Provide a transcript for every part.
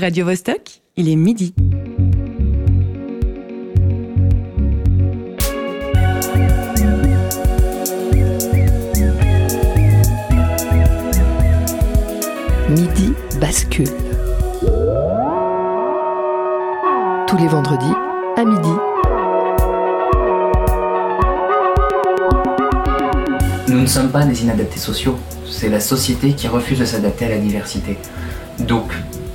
Radio Vostok, il est midi. Midi bascule. Tous les vendredis à midi. Nous ne sommes pas des inadaptés sociaux, c'est la société qui refuse de s'adapter à la diversité. Donc,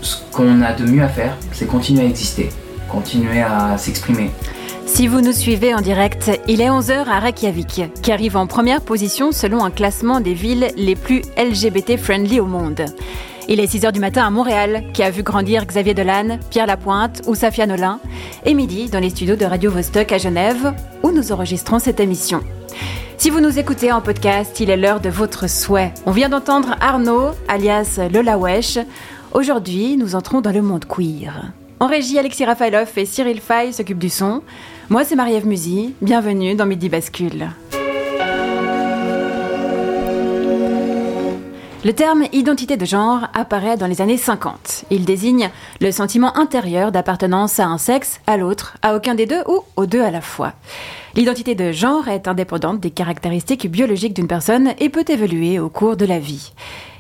ce qu'on a de mieux à faire, c'est continuer à exister, continuer à s'exprimer. Si vous nous suivez en direct, il est 11h à Reykjavik, qui arrive en première position selon un classement des villes les plus LGBT-friendly au monde. Il est 6h du matin à Montréal, qui a vu grandir Xavier Dolan, Pierre Lapointe ou Safia Nolin, et midi dans les studios de Radio Vostok à Genève, où nous enregistrons cette émission. Si vous nous écoutez en podcast, il est l'heure de votre souhait. On vient d'entendre Arnaud, alias Lola Wesh. Aujourd'hui, nous entrons dans le monde queer. En régie, Alexis Rafaelov et Cyril Fay s'occupent du son. Moi, c'est Marie-Ève Musy. Bienvenue dans Midi Bascule. Le terme identité de genre apparaît dans les années 50. Il désigne le sentiment intérieur d'appartenance à un sexe, à l'autre, à aucun des deux ou aux deux à la fois. L'identité de genre est indépendante des caractéristiques biologiques d'une personne et peut évoluer au cours de la vie.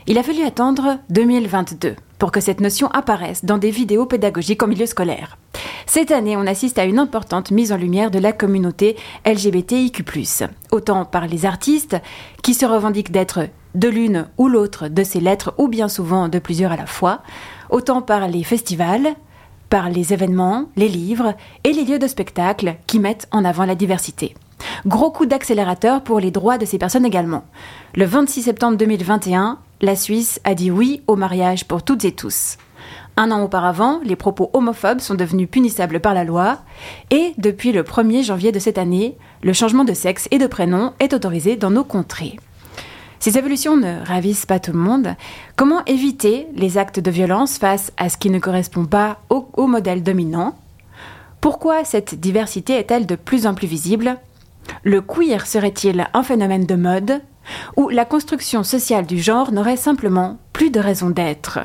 Il a fallu attendre 2022 pour que cette notion apparaisse dans des vidéos pédagogiques en milieu scolaire. Cette année, on assiste à une importante mise en lumière de la communauté LGBTIQ+, autant par les artistes qui se revendiquent d'être de l'une ou l'autre de ces lettres ou bien souvent de plusieurs à la fois, autant par les festivals, par les événements, les livres et les lieux de spectacle qui mettent en avant la diversité. Gros coup d'accélérateur pour les droits de ces personnes également. Le 26 septembre 2021, la Suisse a dit oui au mariage pour toutes et tous. Un an auparavant, les propos homophobes sont devenus punissables par la loi et depuis le 1er janvier de cette année, le changement de sexe et de prénom est autorisé dans nos contrées. Ces évolutions ne ravissent pas tout le monde. Comment éviter les actes de violence face à ce qui ne correspond pas au, au modèle dominant? Pourquoi cette diversité est-elle de plus en plus visible? Le queer serait-il un phénomène de mode? Ou la construction sociale du genre n'aurait simplement plus de raison d'être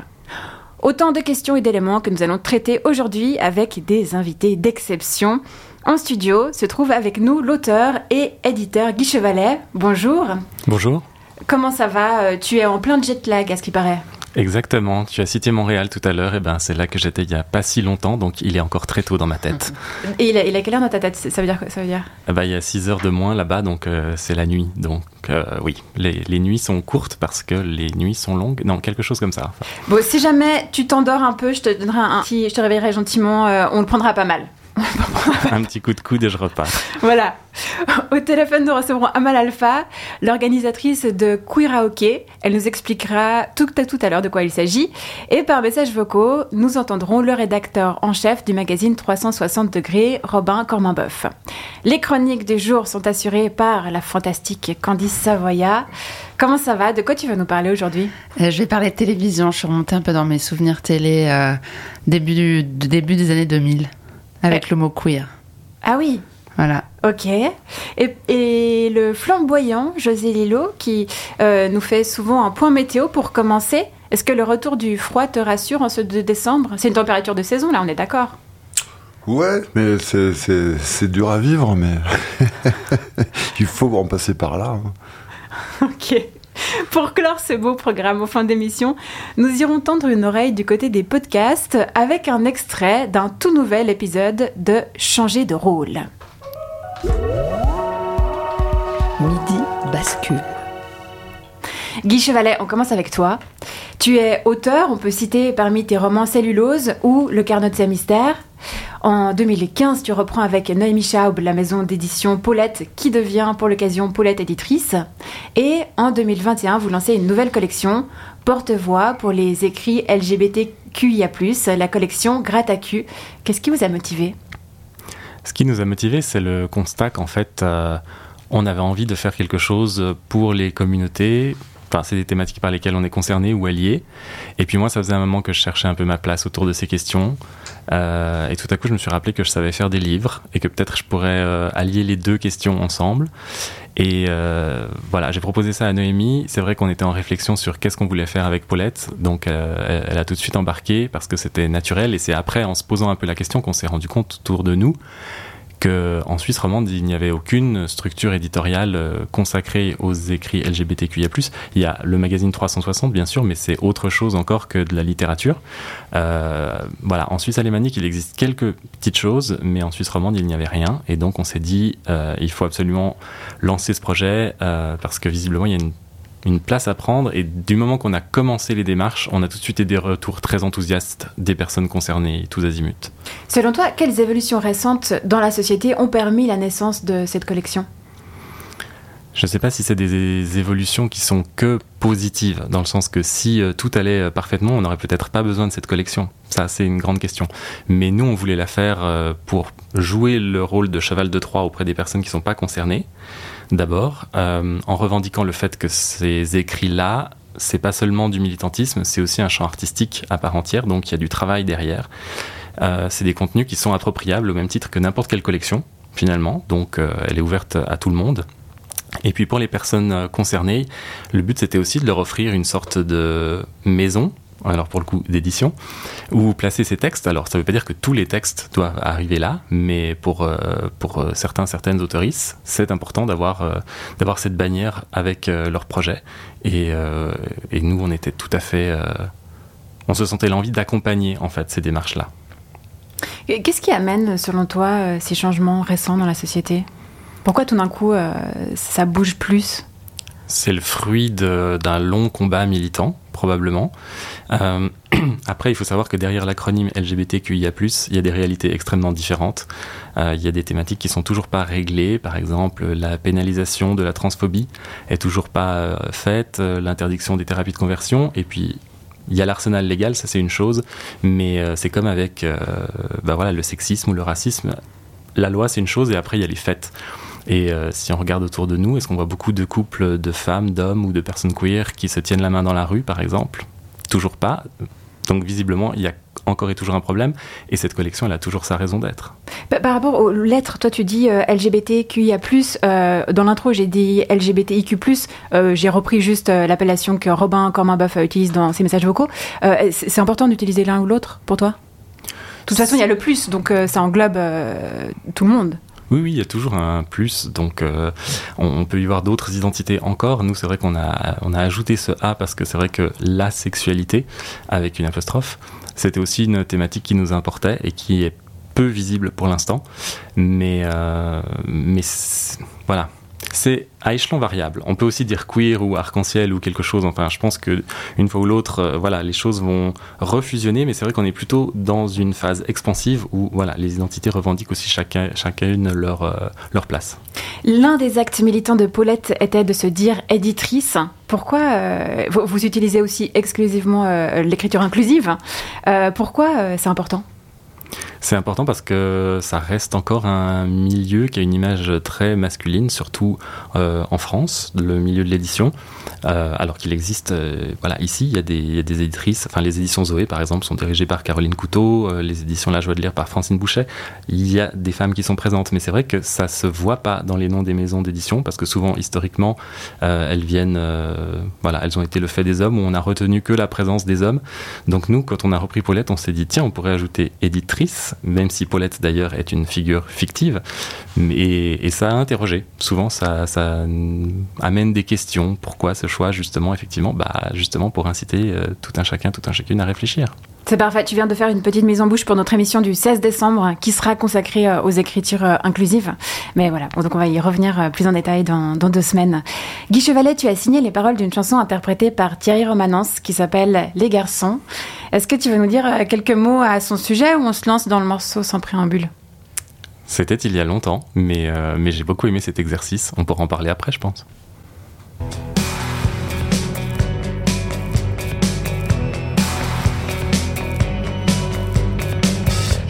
Autant de questions et d'éléments que nous allons traiter aujourd'hui avec des invités d'exception. En studio se trouve avec nous l'auteur et éditeur Guy Chevalet. Bonjour. Bonjour. Comment ça va? Tu es en plein jet lag, à ce qui paraît. Exactement. Tu as cité Montréal tout à l'heure. Et ben, c'est là que j'étais il y a pas si longtemps, donc il est encore très tôt dans ma tête. Et il a, il a quelle heure dans ta tête? Ça veut dire quoi? Ça veut dire? Eh ben, il y a 6 heures de moins là-bas, donc euh, c'est la nuit. Donc euh, oui, les, les nuits sont courtes parce que les nuits sont longues. Non, quelque chose comme ça. Enfin, Bon, si jamais tu t'endors un peu, je te donnerai un petit, je te réveillerai gentiment. euh, on le prendra pas mal. un petit coup de coude et je repars. Voilà. Au téléphone, nous recevrons Amal Alpha, l'organisatrice de Queeraoke. Elle nous expliquera tout à tout à l'heure de quoi il s'agit. Et par messages vocaux, nous entendrons le rédacteur en chef du magazine 360 degrés, Robin Corminboeuf. Les chroniques du jour sont assurées par la fantastique Candice Savoya. Comment ça va? De quoi tu vas nous parler aujourd'hui? Euh, Je vais parler de télévision. Je suis remontée un peu dans mes souvenirs télé euh, début, de début des années 2000 avec le mot queer. Ah oui, Voilà. Ok. Et, et le flamboyant José Lillo qui euh, nous fait souvent un point météo pour commencer. Est-ce que le retour du froid te rassure en ce 2 décembre? C'est une température de saison, là, on est d'accord Ouais, mais c'est- dur à vivre, mais il faut en passer par là. hein. Ok. Pour clore ce beau programme au fin d'émission, nous irons tendre une oreille du côté des podcasts avec un extrait d'un tout nouvel épisode de Changer de rôle. Midi bascule. Guy Chevalet, on commence avec toi. Tu es auteur, on peut citer parmi tes romans Cellulose ou Le carnet de ses mystères. En 2015, tu reprends avec Noémie Schaub la maison d'édition Paulette qui devient pour l'occasion Paulette éditrice. Et en 2021, vous lancez une nouvelle collection, Porte-voix pour les écrits LGBTQIA+, la collection Gratacu. Qu'est-ce qui vous a motivé? Ce qui nous a motivés, c'est le constat qu'en fait, euh, on avait envie de faire quelque chose pour les communautés, Enfin, c'est des thématiques par lesquelles on est concerné ou allié. Et puis moi, ça faisait un moment que je cherchais un peu ma place autour de ces questions. Euh, et tout à coup, je me suis rappelé que je savais faire des livres et que peut-être je pourrais euh, allier les deux questions ensemble. Et euh, voilà, j'ai proposé ça à Noémie. C'est vrai qu'on était en réflexion sur qu'est-ce qu'on voulait faire avec Paulette. Donc, euh, elle a tout de suite embarqué parce que c'était naturel. Et c'est après, en se posant un peu la question, qu'on s'est rendu compte autour de nous qu'en Suisse romande, il n'y avait aucune structure éditoriale euh, consacrée aux écrits LGBTQIA+. Il y a le magazine 360, bien sûr, mais c'est autre chose encore que de la littérature. Euh, voilà, en Suisse alémanique, il existe quelques petites choses, mais en Suisse romande, il n'y avait rien. Et donc, on s'est dit, euh, il faut absolument lancer ce projet, parce que visiblement, il y a une une place à prendre et du moment qu'on a commencé les démarches, on a tout de suite eu des retours très enthousiastes des personnes concernées, tous azimuts. Selon toi, quelles évolutions récentes dans la société ont permis la naissance de cette collection? Je ne sais pas si c'est des évolutions qui sont que positives, dans le sens que si euh, tout allait euh, parfaitement, on n'aurait peut-être pas besoin de cette collection. Ça, c'est une grande question. Mais nous, on voulait la faire euh, pour jouer le rôle de cheval de Troie auprès des personnes qui ne sont pas concernées, d'abord, euh, en revendiquant le fait que ces écrits-là, c'est pas seulement du militantisme, c'est aussi un champ artistique à part entière, donc il y a du travail derrière. Euh, c'est des contenus qui sont appropriables au même titre que n'importe quelle collection, finalement, donc euh, elle est ouverte à tout le monde. Et puis pour les personnes concernées, le but c'était aussi de leur offrir une sorte de maison alors pour le coup d'édition, où placer ces textes. Alors ça ne veut pas dire que tous les textes doivent arriver là, mais pour, euh, pour euh, certains, certaines autoristes, c'est important d'avoir euh, cette bannière avec leur projet. Et, et nous, on était tout à fait... on se sentait l'envie d'accompagner en fait ces démarches-là. Qu'est-ce qui amène, selon toi, ces changements récents dans la société? Pourquoi tout d'un coup, ça bouge plus? C'est le fruit d'un long combat militant, probablement. Euh, après, il faut savoir que derrière l'acronyme LGBTQIA+, il y a des réalités extrêmement différentes. Euh, il y a des thématiques qui sont toujours pas réglées. Par exemple, la pénalisation de la transphobie est toujours pas euh, faite, l'interdiction des thérapies de conversion, et puis il y a l'arsenal légal, ça c'est une chose, mais c'est comme avec bah voilà, le sexisme ou le racisme. La loi c'est une chose et après il y a les faits. Et euh, si on regarde autour de nous, est-ce qu'on voit beaucoup de couples de femmes, d'hommes ou de personnes queer qui se tiennent la main dans la rue, par exemple? Toujours pas. Donc visiblement, il y a encore et toujours un problème. Et cette collection, elle a toujours sa raison d'être. Par par rapport aux lettres, toi tu dis euh, LGBTQIA+, euh, dans l'intro j'ai dit LGBTIQ+, euh, j'ai repris juste euh, l'appellation que Robin Corminboeuf utilise dans ses messages vocaux. Euh, c'est c'est important d'utiliser l'un ou l'autre pour toi? De toute façon, il y a le plus, donc euh, ça englobe euh, tout le monde. Oui, oui, il y a toujours un plus. Donc, euh, on, peut y voir d'autres identités encore. Nous, c'est vrai qu'on a, on ajouté ce A parce que c'est vrai que la sexualité, avec une apostrophe, c'était aussi une thématique qui nous importait et qui est peu visible pour l'instant. Mais, euh, voilà. C'est à échelon variable. On peut aussi dire queer ou arc-en-ciel ou quelque chose. Enfin, je pense que une fois ou l'autre, euh, voilà, les choses vont refusionner. Mais c'est vrai qu'on est plutôt dans une phase expansive où, voilà, les identités revendiquent aussi chacun, chacune leur, euh, leur place. L'un des actes militants de Paulette était de se dire éditrice. Pourquoi euh, vous, utilisez aussi exclusivement l'écriture inclusive Pourquoi c'est important? C'est important parce que ça reste encore un milieu qui a une image très masculine, surtout euh, en France, le milieu de l'édition. Euh, alors qu'il existe, euh, voilà, ici, il y, a des, éditrices, enfin les éditions Zoé par exemple sont dirigées par Caroline Couteau, les éditions La Joie de lire par Francine Bouchet. Il y a des femmes qui sont présentes, mais c'est vrai que ça se voit pas dans les noms des maisons d'édition parce que souvent, historiquement, elles viennent, voilà, elles ont été le fait des hommes où on a retenu que la présence des hommes. Donc nous, quand on a repris Paulette, on s'est dit tiens, on pourrait ajouter éditrice, même si Paulette d'ailleurs est une figure fictive. Et, et ça a interrogé. Souvent, ça, ça amène des questions. Pourquoi ce choix, justement, effectivement, bah, justement pour inciter euh, tout un chacun, tout un chacune à réfléchir. C'est parfait, tu viens de faire une petite mise en bouche pour notre émission du 16 décembre qui sera consacrée euh, aux écritures euh, inclusives. Mais voilà, donc on va y revenir euh, plus en détail dans, dans deux semaines. Guy Chevalet, tu as signé les paroles d'une chanson interprétée par Thierry Romanence qui s'appelle Les garçons. Est-ce que tu veux nous dire quelques mots à son sujet ou on se lance dans le morceau sans préambule? C'était il y a longtemps, mais, mais j'ai beaucoup aimé cet exercice. On pourra en parler après, je pense.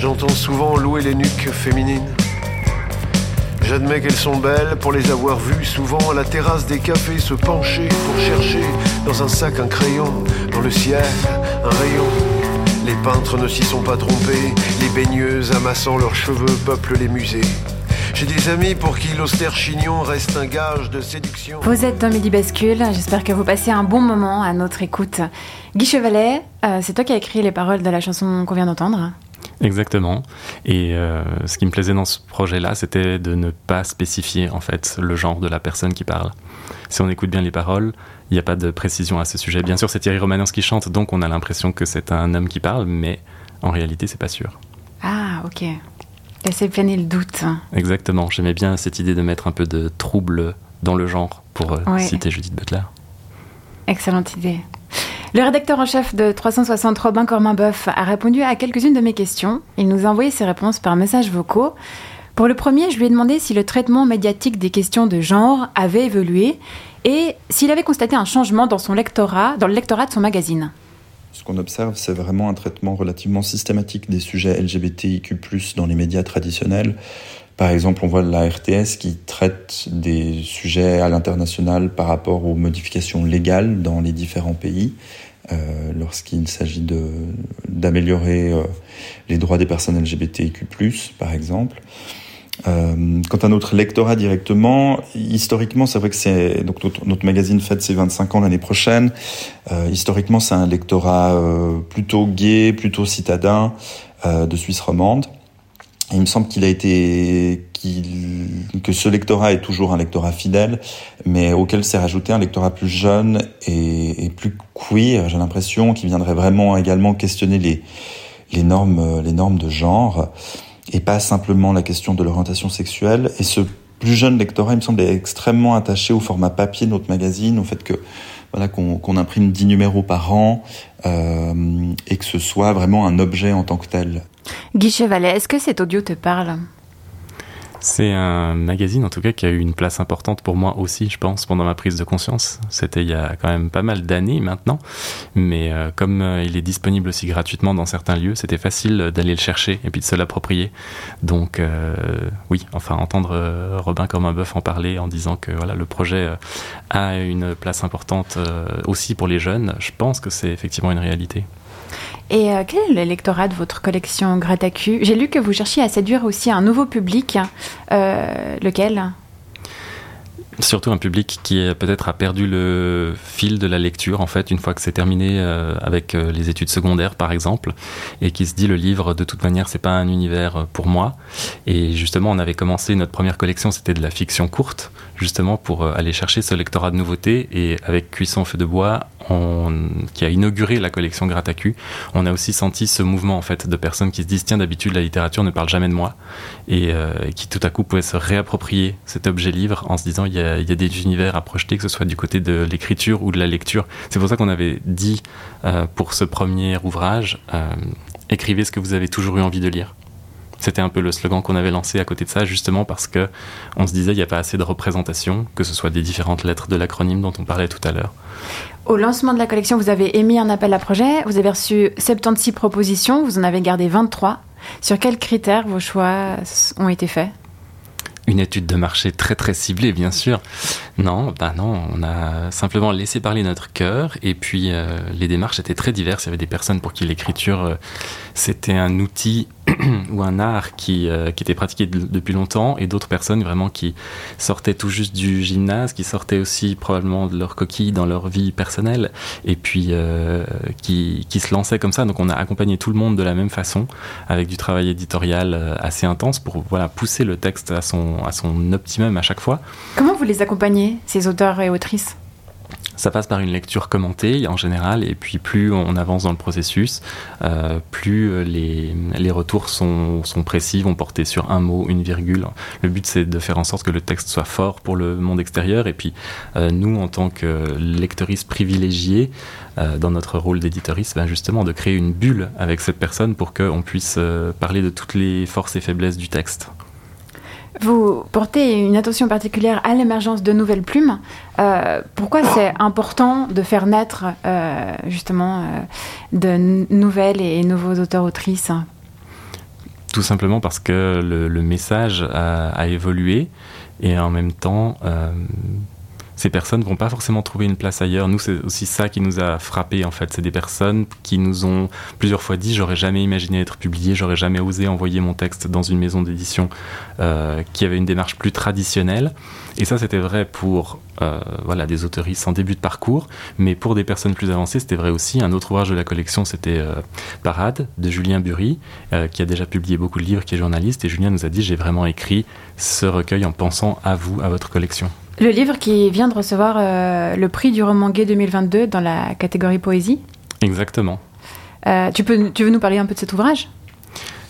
J'entends souvent louer les nuques féminines. J'admets qu'elles sont belles pour les avoir vues souvent à la terrasse des cafés se pencher pour chercher dans un sac un crayon, dans le ciel un rayon. Les peintres ne s'y sont pas trompés, les baigneuses amassant leurs cheveux peuplent les musées. J'ai des amis pour qui l'austère chignon reste un gage de séduction. Vous êtes dans Midi Bascule, j'espère que vous passez un bon moment à notre écoute. Guy Chevalet, euh, c'est toi qui as écrit les paroles de la chanson qu'on vient d'entendre Exactement. Et euh, ce qui me plaisait dans ce projet-là, c'était de ne pas spécifier en fait le genre de la personne qui parle. Si on écoute bien les paroles, il n'y a pas de précision à ce sujet. Bien sûr, c'est Thierry Romanens qui chante, donc on a l'impression que c'est un homme qui parle, mais en réalité, c'est pas sûr. Ah, ok. Laissez planer le doute. Exactement. J'aimais bien cette idée de mettre un peu de trouble dans le genre, pour euh, Ouais. citer Judith Butler. Excellente idée. Le rédacteur en chef de 360 Robin Cormin-Boeuf a répondu à quelques-unes de mes questions. Il nous a envoyé ses réponses par messages vocaux. Pour le premier, je lui ai demandé si le traitement médiatique des questions de genre avait évolué et s'il avait constaté un changement dans son lectorat, dans le lectorat de son magazine. Ce qu'on observe, c'est vraiment un traitement relativement systématique des sujets LGBTIQ+, dans les médias traditionnels. Par exemple, on voit la RTS qui traite des sujets à l'international par rapport aux modifications légales dans les différents pays, euh, lorsqu'il s'agit d'améliorer euh, les droits des personnes LGBTIQ+, par exemple. Euh, quant à notre lectorat directement, historiquement, c'est vrai que c'est donc notre, magazine fête ses 25 ans l'année prochaine. Historiquement, c'est un lectorat plutôt gay, plutôt citadin de Suisse romande. Il me semble qu'il a été que ce lectorat est toujours un lectorat fidèle, mais auquel s'est rajouté un lectorat plus jeune et, et plus queer. J'ai l'impression qui viendrait vraiment également questionner les les normes euh, les normes de genre et pas simplement la question de l'orientation sexuelle. Et ce plus jeune lectorat, il me semble, est extrêmement attaché au format papier de notre magazine, au fait que voilà qu'on imprime 10 numéros par an euh, et que ce soit vraiment un objet en tant que tel. Guy Chevalet, est-ce que cet audio te parle? C'est un magazine en tout cas qui a eu une place importante pour moi aussi, je pense, pendant ma prise de conscience. C'était il y a quand même pas mal d'années maintenant, mais euh, comme euh, il est disponible aussi gratuitement dans certains lieux, c'était facile d'aller le chercher et puis de se l'approprier. Donc euh, oui, enfin entendre Robin comme un bœuf en parler en disant que voilà le projet a une place importante aussi pour les jeunes, je pense que c'est effectivement une réalité. Et euh, quel est le lectorat de votre collection Gratacu? J'ai lu que vous cherchiez à séduire aussi un nouveau public. Euh, lequel? Surtout un public qui peut-être a perdu le fil de la lecture en fait une fois que c'est terminé euh, avec les études secondaires par exemple et qui se dit le livre de toute manière c'est pas un univers pour moi. Et justement on avait commencé notre première collection c'était de la fiction courte justement pour euh, aller chercher ce lectorat de nouveautés et avec Cuisson feu de bois qui a inauguré la collection Gratacu on a aussi senti ce mouvement en fait de personnes qui se disent tiens d'habitude la littérature ne parle jamais de moi et euh, qui tout à coup pouvaient se réapproprier cet objet livre en se disant il y a, des univers à projeter, que ce soit du côté de l'écriture ou de la lecture. C'est pour ça qu'on avait dit euh, pour ce premier ouvrage, écrivez ce que vous avez toujours eu envie de lire. C'était un peu le slogan qu'on avait lancé à côté de ça, justement parce que on se disait il n'y a pas assez de représentation, que ce soit des différentes lettres de l'acronyme dont on parlait tout à l'heure. Au lancement de la collection, vous avez émis un appel à projet. Vous avez reçu 76 propositions. Vous en avez gardé 23. Sur quels critères vos choix ont été faits? Une étude de marché très très ciblée, bien sûr. Non, bah non, on a simplement laissé parler notre cœur et puis euh, les démarches étaient très diverses. Il y avait des personnes pour qui l'écriture euh, c'était un outil ou un art qui, euh, qui était pratiqué de- depuis longtemps et d'autres personnes vraiment qui sortaient tout juste du gymnase, qui sortaient aussi probablement de leur coquille dans leur vie personnelle et puis euh, qui, qui se lançaient comme ça. Donc on a accompagné tout le monde de la même façon avec du travail éditorial euh, assez intense pour voilà, pousser le texte à son, à son optimum à chaque fois. Comment vous les accompagnez, ces auteurs et autrices? Ça passe par une lecture commentée en général, et puis plus on avance dans le processus, euh, plus euh, les, retours sont, précis, vont porter sur un mot, une virgule. Le but c'est de faire en sorte que le texte soit fort pour le monde extérieur, et puis euh, nous en tant que lecteuristes privilégiés, dans notre rôle d'éditoriste, ben justement de créer une bulle avec cette personne pour qu'on puisse parler de toutes les forces et faiblesses du texte. Vous portez une attention particulière à l'émergence de nouvelles plumes. Euh, pourquoi c'est important de faire naître euh, justement euh, de nouvelles et nouveaux auteurs-autrices tout simplement parce que le, message a, évolué et en même temps, ces personnes vont pas forcément trouver une place ailleurs. Nous, c'est aussi ça qui nous a frappé en fait. C'est des personnes qui nous ont plusieurs fois dit j'aurais jamais imaginé être publié, j'aurais jamais osé envoyer mon texte dans une maison d'édition euh, qui avait une démarche plus traditionnelle. Et ça, c'était vrai pour euh, voilà des autoristes en début de parcours, mais pour des personnes plus avancées, c'était vrai aussi. Un autre ouvrage de la collection, c'était euh, Parade de Julien Bury, qui a déjà publié beaucoup de livres, qui est journaliste. Et Julien nous a dit j'ai vraiment écrit ce recueil en pensant à vous, à votre collection. Le livre qui vient de recevoir euh, le prix du roman gay 2022 dans la catégorie poésie. Exactement. Euh, tu, peux, tu veux nous parler un peu de cet ouvrage?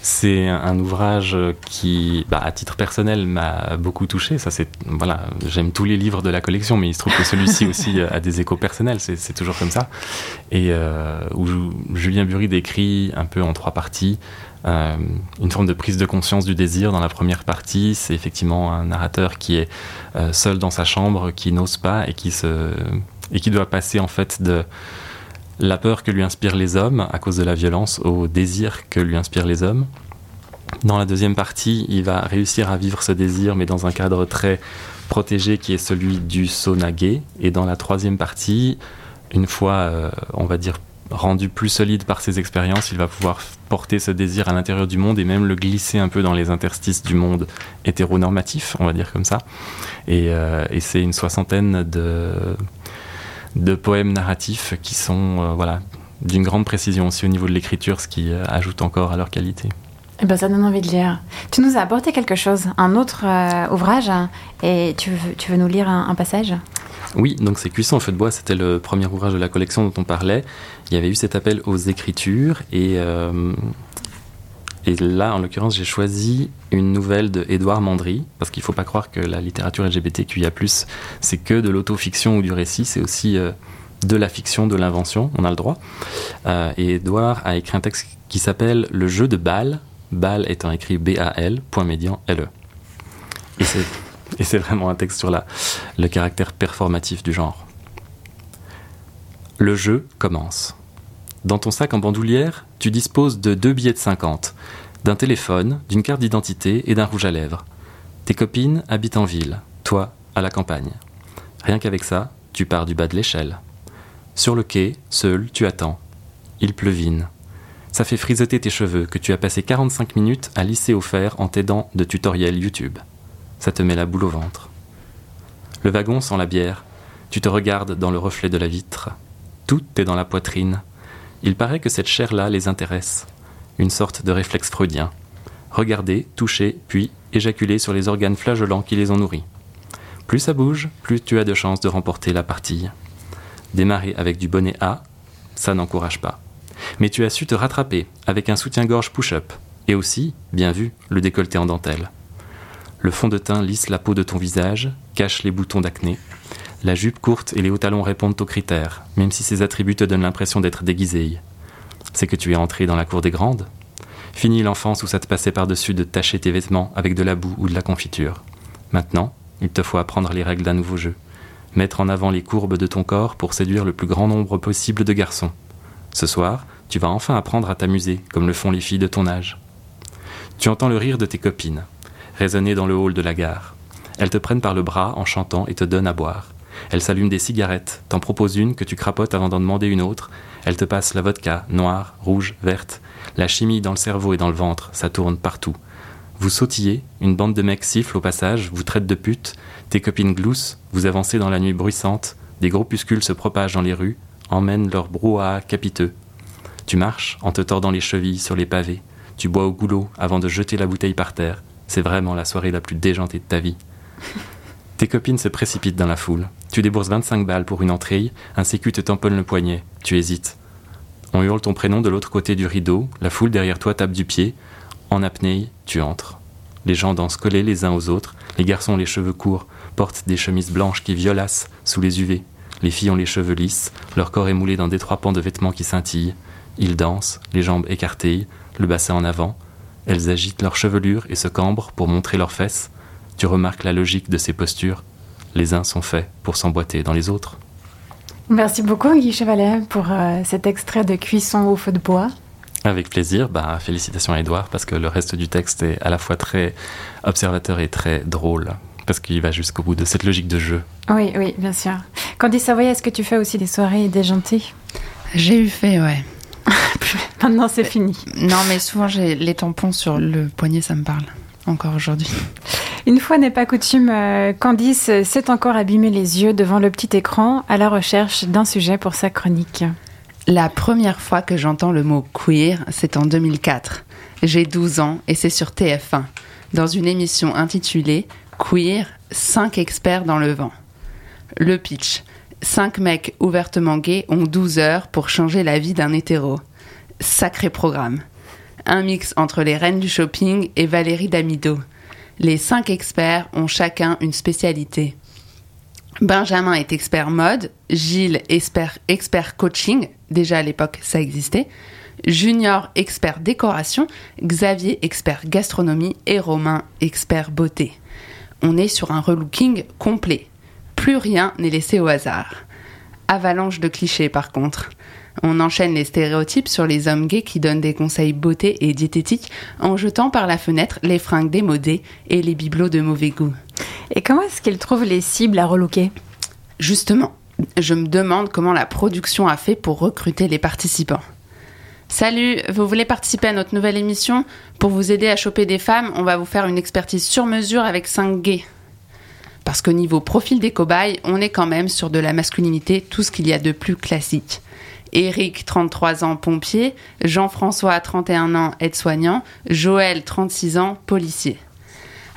C'est un ouvrage qui, bah, à titre personnel, m'a beaucoup touché. Ça, c'est voilà, j'aime tous les livres de la collection, mais il se trouve que celui-ci aussi a des échos personnels. C'est toujours comme ça. Et euh, où Julien Bury décrit un peu en trois parties euh, une forme de prise de conscience du désir dans la première partie. C'est effectivement un narrateur qui est euh, seul dans sa chambre, qui n'ose pas et qui, se, et qui doit passer en fait de la peur que lui inspirent les hommes à cause de la violence au désir que lui inspirent les hommes. Dans la deuxième partie, il va réussir à vivre ce désir, mais dans un cadre très protégé qui est celui du sauna gay. Et dans la troisième partie, une fois, euh, on va dire, rendu plus solide par ses expériences, il va pouvoir porter ce désir à l'intérieur du monde et même le glisser un peu dans les interstices du monde hétéronormatif, on va dire comme ça. Et, euh, c'est une soixantaine de, poèmes narratifs qui sont euh, voilà, d'une grande précision aussi au niveau de l'écriture, ce qui euh, ajoute encore à leur qualité. Eh ben, ça donne envie de lire. Tu nous as apporté quelque chose, un autre ouvrage, et tu veux, tu veux nous lire un passage? Oui, donc c'est Cuisson au feu de bois, c'était le premier ouvrage de la collection dont on parlait. Il y avait eu cet appel aux écritures et, euh, là, en l'occurrence, j'ai choisi une nouvelle de Édouard Mandry, parce qu'il ne faut pas croire que la littérature LGBTQIA+, c'est que de l'autofiction ou du récit, c'est aussi euh, de la fiction, de l'invention, on a le droit. Euh, et Édouard a écrit un texte qui s'appelle Le jeu de Bâle, Bâle étant écrit B-A-L, point médian L-E. Et c'est et c'est vraiment un texte sur la, le caractère performatif du genre. Le jeu commence. Dans ton sac en bandoulière, tu disposes de deux billets de 50, d'un téléphone, d'une carte d'identité et d'un rouge à lèvres. Tes copines habitent en ville, toi à la campagne. Rien qu'avec ça, tu pars du bas de l'échelle. Sur le quai, seul, tu attends. Il pleuvine. Ça fait frisoter tes cheveux que tu as passé 45 minutes à lisser au fer en t'aidant de tutoriels YouTube ça te met la boule au ventre. Le wagon sent la bière, tu te regardes dans le reflet de la vitre. Tout est dans la poitrine. Il paraît que cette chair-là les intéresse. Une sorte de réflexe freudien. Regarder, toucher, puis éjaculer sur les organes flageolants qui les ont nourris. Plus ça bouge, plus tu as de chances de remporter la partie. Démarrer avec du bonnet A, ça n'encourage pas. Mais tu as su te rattraper avec un soutien-gorge push-up. Et aussi, bien vu, le décolleté en dentelle. Le fond de teint lisse la peau de ton visage, cache les boutons d'acné. La jupe courte et les hauts talons répondent aux critères, même si ces attributs te donnent l'impression d'être déguisé. C'est que tu es entré dans la cour des grandes Fini l'enfance où ça te passait par-dessus de tacher tes vêtements avec de la boue ou de la confiture. Maintenant, il te faut apprendre les règles d'un nouveau jeu. Mettre en avant les courbes de ton corps pour séduire le plus grand nombre possible de garçons. Ce soir, tu vas enfin apprendre à t'amuser, comme le font les filles de ton âge. Tu entends le rire de tes copines résonner dans le hall de la gare. Elles te prennent par le bras en chantant et te donnent à boire. Elles s'allument des cigarettes, t'en proposent une que tu crapotes avant d'en demander une autre. Elles te passent la vodka, noire, rouge, verte. La chimie dans le cerveau et dans le ventre, ça tourne partout. Vous sautillez, une bande de mecs siffle au passage, vous traite de pute, tes copines gloussent, vous avancez dans la nuit bruissante, des groupuscules se propagent dans les rues, emmènent leur brouhaha capiteux. Tu marches en te tordant les chevilles sur les pavés, tu bois au goulot avant de jeter la bouteille par terre, c'est vraiment la soirée la plus déjantée de ta vie. Tes copines se précipitent dans la foule. Tu débourses 25 balles pour une entrée, un sécu te tamponne le poignet. Tu hésites. On hurle ton prénom de l'autre côté du rideau, la foule derrière toi tape du pied. En apnée, tu entres. Les gens dansent collés les uns aux autres, les garçons ont les cheveux courts, portent des chemises blanches qui violacent sous les UV. Les filles ont les cheveux lisses, leur corps est moulé dans d'étroits pans de vêtements qui scintillent. Ils dansent, les jambes écartées, le bassin en avant, elles agitent leur chevelure et se cambrent pour montrer leurs fesses. Tu remarques la logique de ces postures. Les uns sont faits pour s'emboîter dans les autres. Merci beaucoup Guy Chevalet pour euh, cet extrait de Cuisson au feu de bois. Avec plaisir. Bah, félicitations à Edouard parce que le reste du texte est à la fois très observateur et très drôle parce qu'il va jusqu'au bout de cette logique de jeu. Oui, oui, bien sûr. Candice Savoy, est-ce que tu fais aussi des soirées déjantées? J'ai eu fait, ouais. Maintenant, c'est fini. Non, mais souvent, j'ai les tampons sur le poignet, ça me parle. Encore aujourd'hui. Une fois n'est pas coutume, euh, Candice s'est encore abîmé les yeux devant le petit écran à la recherche d'un sujet pour sa chronique. La première fois que j'entends le mot queer, c'est en 2004. J'ai 12 ans et c'est sur TF1, dans une émission intitulée Queer, 5 experts dans le vent. Le pitch. 5 mecs ouvertement gays ont 12 heures pour changer la vie d'un hétéro. Sacré programme. Un mix entre les reines du shopping et Valérie Damido. Les 5 experts ont chacun une spécialité. Benjamin est expert mode, Gilles expert, expert coaching, déjà à l'époque ça existait, Junior expert décoration, Xavier expert gastronomie et Romain expert beauté. On est sur un relooking complet. Plus rien n'est laissé au hasard. Avalanche de clichés par contre. On enchaîne les stéréotypes sur les hommes gays qui donnent des conseils beauté et diététique en jetant par la fenêtre les fringues démodées et les bibelots de mauvais goût. Et comment est-ce qu'ils trouvent les cibles à relooker Justement, je me demande comment la production a fait pour recruter les participants. Salut, vous voulez participer à notre nouvelle émission? Pour vous aider à choper des femmes, on va vous faire une expertise sur mesure avec 5 gays. Parce qu'au niveau profil des cobayes, on est quand même sur de la masculinité, tout ce qu'il y a de plus classique. Eric, 33 ans, pompier, Jean-François, 31 ans, aide-soignant, Joël, 36 ans, policier.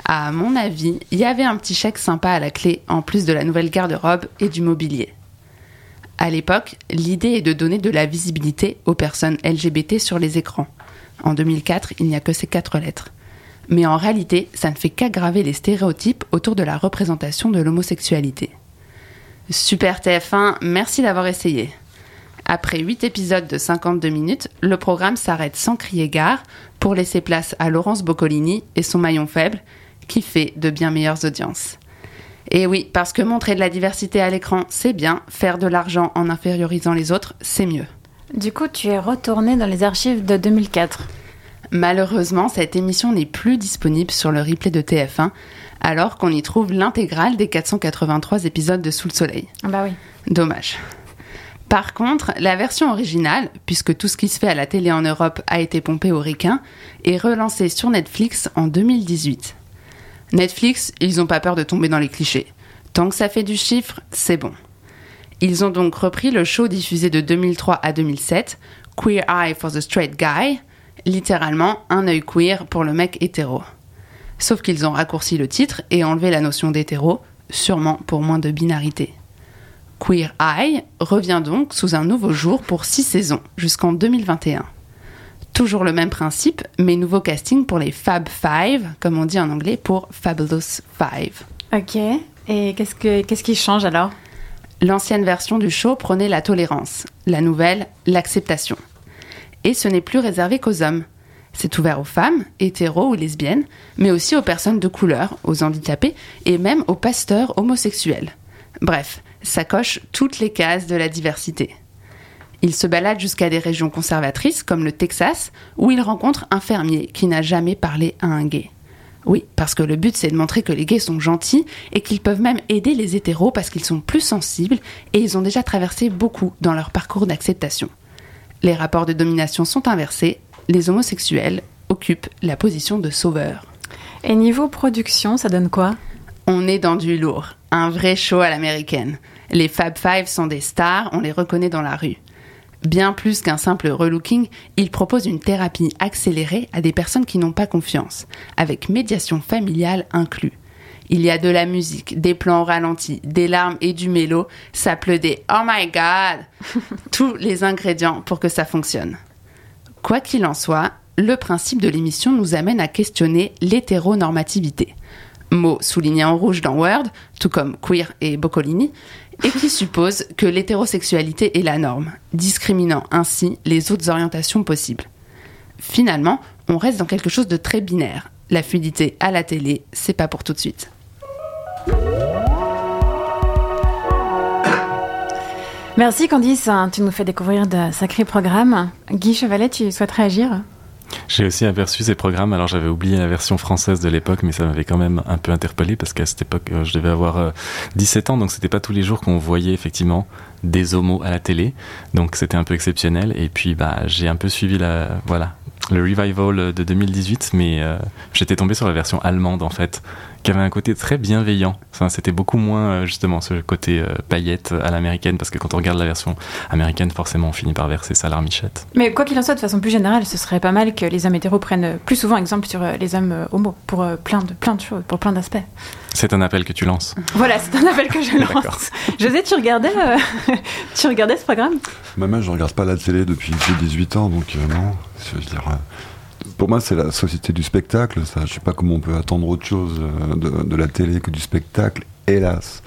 À mon avis, il y avait un petit chèque sympa à la clé, en plus de la nouvelle garde-robe et du mobilier. À l'époque, l'idée est de donner de la visibilité aux personnes LGBT sur les écrans. En 2004, il n'y a que ces quatre lettres. Mais en réalité, ça ne fait qu'aggraver les stéréotypes autour de la représentation de l'homosexualité. Super TF1, merci d'avoir essayé. Après 8 épisodes de 52 minutes, le programme s'arrête sans crier gare pour laisser place à Laurence Boccolini et son maillon faible, qui fait de bien meilleures audiences. Et oui, parce que montrer de la diversité à l'écran, c'est bien, faire de l'argent en infériorisant les autres, c'est mieux. Du coup, tu es retourné dans les archives de 2004. Malheureusement, cette émission n'est plus disponible sur le replay de TF1, alors qu'on y trouve l'intégrale des 483 épisodes de Sous le Soleil. Ah bah oui. Dommage. Par contre, la version originale, puisque tout ce qui se fait à la télé en Europe a été pompé au ricain, est relancée sur Netflix en 2018. Netflix, ils n'ont pas peur de tomber dans les clichés. Tant que ça fait du chiffre, c'est bon. Ils ont donc repris le show diffusé de 2003 à 2007, Queer Eye for the Straight Guy, littéralement un œil queer pour le mec hétéro. Sauf qu'ils ont raccourci le titre et enlevé la notion d'hétéro, sûrement pour moins de binarité. Queer Eye revient donc sous un nouveau jour pour six saisons, jusqu'en 2021. Toujours le même principe, mais nouveau casting pour les Fab Five, comme on dit en anglais, pour Fabulous Five. Ok. Et qu'est-ce, que, qu'est-ce qui change alors? L'ancienne version du show prenait la tolérance, la nouvelle, l'acceptation. Et ce n'est plus réservé qu'aux hommes. C'est ouvert aux femmes, hétéros ou lesbiennes, mais aussi aux personnes de couleur, aux handicapés et même aux pasteurs homosexuels. Bref, ça coche toutes les cases de la diversité. Il se balade jusqu'à des régions conservatrices comme le Texas, où il rencontre un fermier qui n'a jamais parlé à un gay. Oui, parce que le but c'est de montrer que les gays sont gentils et qu'ils peuvent même aider les hétéros parce qu'ils sont plus sensibles et ils ont déjà traversé beaucoup dans leur parcours d'acceptation. Les rapports de domination sont inversés, les homosexuels occupent la position de sauveur. Et niveau production, ça donne quoi? On est dans du lourd, un vrai show à l'américaine. Les Fab Five sont des stars, on les reconnaît dans la rue. Bien plus qu'un simple relooking, il propose une thérapie accélérée à des personnes qui n'ont pas confiance, avec médiation familiale inclus. Il y a de la musique, des plans ralentis, des larmes et du mélo, ça pleut des Oh my god Tous les ingrédients pour que ça fonctionne. Quoi qu'il en soit, le principe de l'émission nous amène à questionner l'hétéronormativité. Mot souligné en rouge dans Word, tout comme queer et Boccolini, et qui suppose que l'hétérosexualité est la norme, discriminant ainsi les autres orientations possibles. Finalement, on reste dans quelque chose de très binaire. La fluidité à la télé, c'est pas pour tout de suite. Merci Candice, tu nous fais découvrir de sacrés programmes. Guy Chevalet, tu souhaiterais agir j'ai aussi aperçu ces programmes. Alors j'avais oublié la version française de l'époque, mais ça m'avait quand même un peu interpellé parce qu'à cette époque, euh, je devais avoir 17 euh, ans, donc c'était pas tous les jours qu'on voyait effectivement des homos à la télé. Donc c'était un peu exceptionnel. Et puis bah j'ai un peu suivi la voilà le revival de 2018, mais euh, j'étais tombé sur la version allemande en fait, qui avait un côté très bienveillant. Enfin, c'était beaucoup moins euh, justement ce côté euh, paillette à l'américaine, parce que quand on regarde la version américaine, forcément, on finit par verser sa larmichette. Mais quoi qu'il en soit, de façon plus générale, ce serait pas mal que les hommes hétéros prennent plus souvent exemple sur les hommes homos pour plein de plein de choses, pour plein d'aspects. C'est un appel que tu lances. Voilà, c'est un appel que je lance. José, tu regardais, tu regardais ce programme? Maman, je regarde pas la télé depuis 18 ans, donc non. Je veux dire, euh, pour moi, c'est la société du spectacle. Ça. Je sais pas comment on peut attendre autre chose euh, de, la télé que du spectacle, hélas.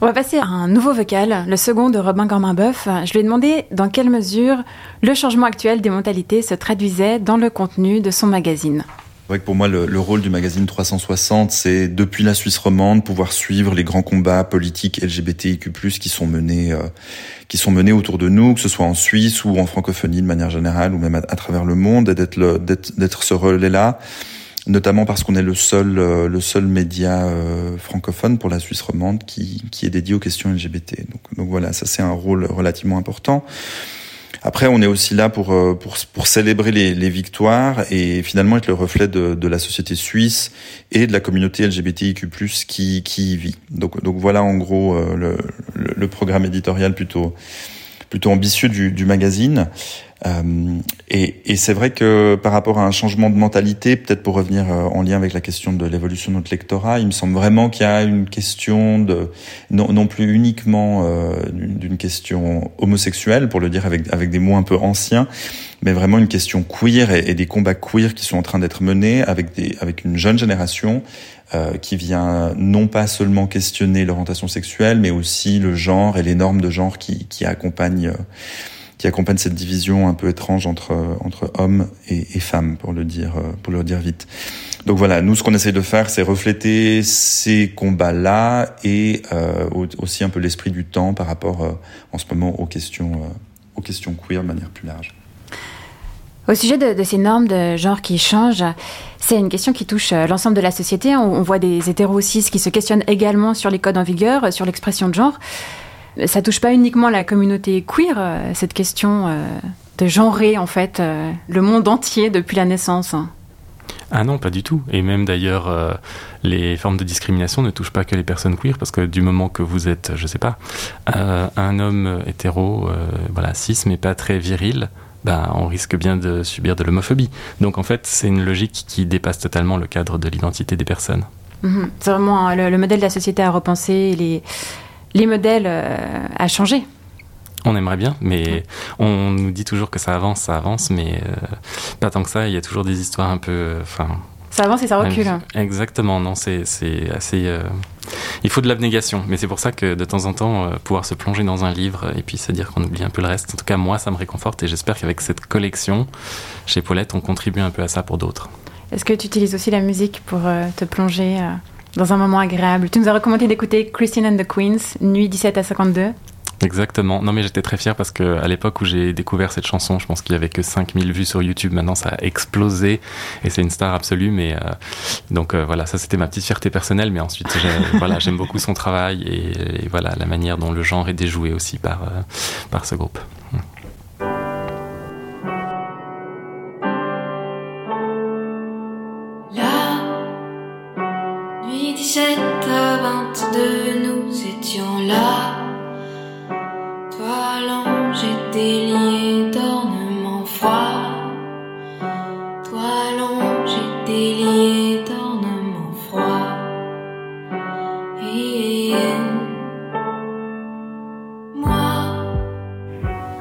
On va passer à un nouveau vocal, le second de Robin Gormin-Boeuf. Je lui ai demandé dans quelle mesure le changement actuel des mentalités se traduisait dans le contenu de son magazine. Vrai que pour moi, le, rôle du magazine 360, c'est depuis la Suisse romande pouvoir suivre les grands combats politiques LGBTIQ+ qui sont menés, euh, qui sont menés autour de nous, que ce soit en Suisse ou en francophonie de manière générale, ou même à, travers le monde, et d'être d'être ce relais-là, notamment parce qu'on est le seul, euh, le seul média euh, francophone pour la Suisse romande qui, qui est dédié aux questions LGBT. Donc, donc voilà, ça c'est un rôle relativement important. Après, on est aussi là pour euh, pour, pour célébrer les, les, victoires et finalement être le reflet de, de, la société suisse et de la communauté LGBTIQ+ qui qui y vit. Donc donc voilà en gros euh, le, le, programme éditorial plutôt plutôt ambitieux du, du magazine. Euh, et, et c'est vrai que par rapport à un changement de mentalité, peut-être pour revenir euh, en lien avec la question de l'évolution de notre lectorat, il me semble vraiment qu'il y a une question de non, non plus uniquement euh, d'une question homosexuelle, pour le dire avec, avec des mots un peu anciens, mais vraiment une question queer et, des combats queer qui sont en train d'être menés avec, des, avec une jeune génération euh, qui vient non pas seulement questionner l'orientation sexuelle, mais aussi le genre et les normes de genre qui, qui accompagnent qui accompagne cette division un peu étrange entre entre hommes et, femmes, pour le dire pour le dire vite. Donc voilà, nous ce qu'on essaie de faire, c'est refléter ces combats-là et euh, aussi un peu l'esprit du temps par rapport euh, en ce moment aux questions euh, aux questions queer de manière plus large. Au sujet de, ces normes de genre qui changent, c'est une question qui touche euh, l'ensemble de la société. On, voit des hétéros qui se questionnent également sur les codes en vigueur, sur l'expression de genre ça touche pas uniquement la communauté queer, euh, cette question euh, de genrer en fait euh, le monde entier depuis la naissance. Ah non, pas du tout. Et même d'ailleurs, les formes de discrimination ne touchent pas que les personnes queer, parce que du moment que vous êtes, je sais pas, un homme hétéro, voilà, cis, mais pas très viril, ben, on risque bien de subir de l'homophobie. Donc en fait, c'est une logique qui dépasse totalement le cadre de l'identité des personnes. Mhm. C'est vraiment le, le, modèle de la société à repenser, les, les modèles euh, à changer. On aimerait bien, mais on nous dit toujours que ça avance, ça avance, mais euh, pas tant que ça. Il y a toujours des histoires un peu, euh, ça avance et ça recule. Exactement, non, c'est assez. il faut de l'abnégation, mais c'est pour ça que de temps en temps, pouvoir se plonger dans un livre et puis se dire qu'on oublie un peu le reste. En tout cas, moi, ça me réconforte et j'espère qu'avec cette collection, chez Paulette, on contribue un peu à ça pour d'autres. Est-ce que tu utilises aussi la musique pour te plonger dans un moment agréable. Tu nous as recommandé d'écouter Christine and the Queens, Nuit 17 à 52. Exactement. Non, mais j'étais très fier parce que à l'époque où j'ai découvert cette chanson, je pense qu'il y avait que 5000 vues sur YouTube. Maintenant, ça a explosé et c'est une star absolue. Mais euh, donc euh, voilà, ça c'était ma petite fierté personnelle. Mais ensuite, voilà, j'aime beaucoup son travail et, voilà la manière dont le genre est déjoué aussi par euh, par ce groupe. 17 à 22, nous étions là.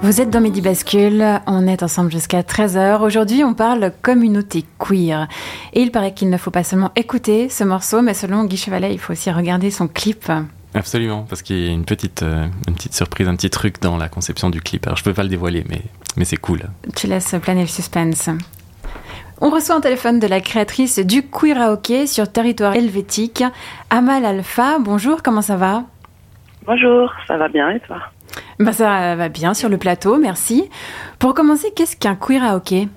Vous êtes dans Midi Bascule, on est ensemble jusqu'à 13h. Aujourd'hui, on parle communauté queer. Et il paraît qu'il ne faut pas seulement écouter ce morceau, mais selon Guy Chevalet, il faut aussi regarder son clip. Absolument, parce qu'il y a une petite, euh, une petite surprise, un petit truc dans la conception du clip. Alors je peux pas le dévoiler, mais, mais c'est cool. Tu laisses planer le suspense. On reçoit un téléphone de la créatrice du queer hockey sur territoire helvétique, Amal Alpha. Bonjour, comment ça va? Bonjour, ça va bien et toi? Bah ça va bien sur le plateau, merci. Pour commencer, qu'est-ce qu'un queer hockey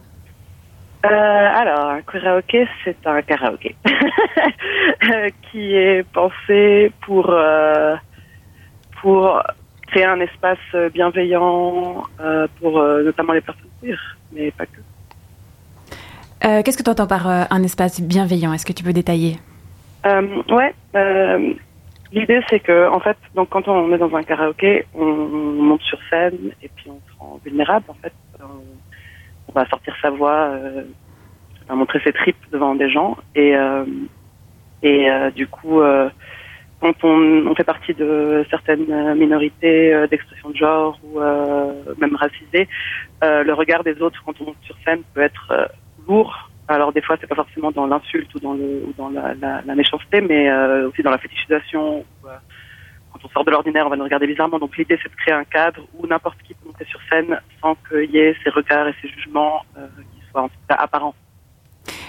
euh, alors, un karaoké, c'est un karaoké qui est pensé pour euh, pour créer un espace bienveillant euh, pour euh, notamment les personnes queer, mais pas que. Qu'est-ce que tu entends par un espace bienveillant? Est-ce que tu peux détailler? Ouais. Euh, L'idée, c'est que, en fait, donc quand on est dans un karaoké, on, on monte sur scène et puis on se rend vulnérable. En fait, on, on va sortir sa voix, euh, on va montrer ses tripes devant des gens et euh, et euh, du coup, euh, quand on, on fait partie de certaines euh, minorités euh, d'expression de genre ou euh, même racisées, euh, le regard des autres quand on monte sur scène peut être euh, lourd. Alors des fois, c'est pas forcément dans l'insulte ou dans le ou dans la, la, la méchanceté, mais euh, aussi dans la fétichisation. Euh, quand on sort de l'ordinaire, on va nous regarder bizarrement. Donc l'idée, c'est de créer un cadre où n'importe qui peut monter sur scène sans qu'il y ait ces regards et ces jugements euh, qui soient en tout cas apparents.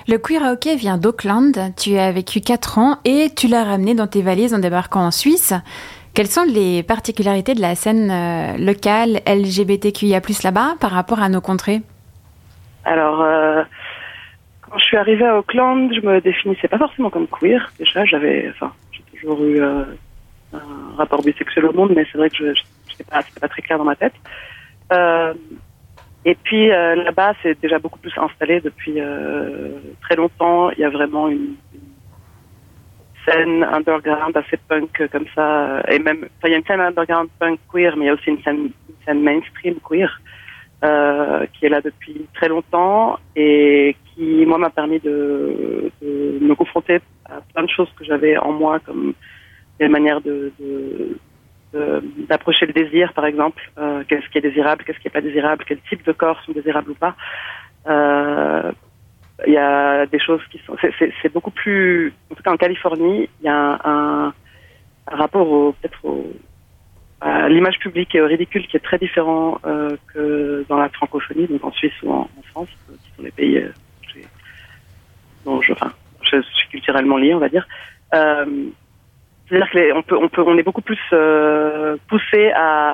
Le queer hockey vient d'Auckland. Tu as vécu 4 ans et tu l'as ramené dans tes valises en débarquant en Suisse. Quelles sont les particularités de la scène locale LGBTQIA+ là-bas par rapport à nos contrées? Alors, euh, je suis arrivée à Auckland, je me définissais pas forcément comme queer. Déjà, j'avais, enfin, j'ai toujours eu euh, un rapport bisexuel au monde, mais c'est vrai que je, pas, c'était pas très clair dans ma tête. Euh, et puis euh, là-bas, c'est déjà beaucoup plus installé depuis très longtemps. Il y a vraiment une, scène underground assez punk comme ça, et même, enfin, il y a une scène underground punk queer, mais il y a aussi une scène mainstream queer euh, qui est là depuis très longtemps et qui, moi, m'a permis de, me confronter à plein de choses que j'avais en moi, comme des manières d'approcher le désir, par exemple. Euh, qu'est-ce qui est désirable, qu'est-ce qui est pas désirable, quel type de corps sont désirables ou pas. Euh, Il y a des choses qui sont... C'est, beaucoup plus... En tout cas, en Californie, il y a un, un, rapport peut-être au, à l'image publique au ridicule qui est très différent euh, que dans la francophonie, donc en Suisse ou en, en France, euh, qui sont les pays euh, dont je, enfin, je suis culturellement lié, on va dire. Euh, c'est-à-dire que les- on peut, on peut, on est beaucoup plus euh, poussé à,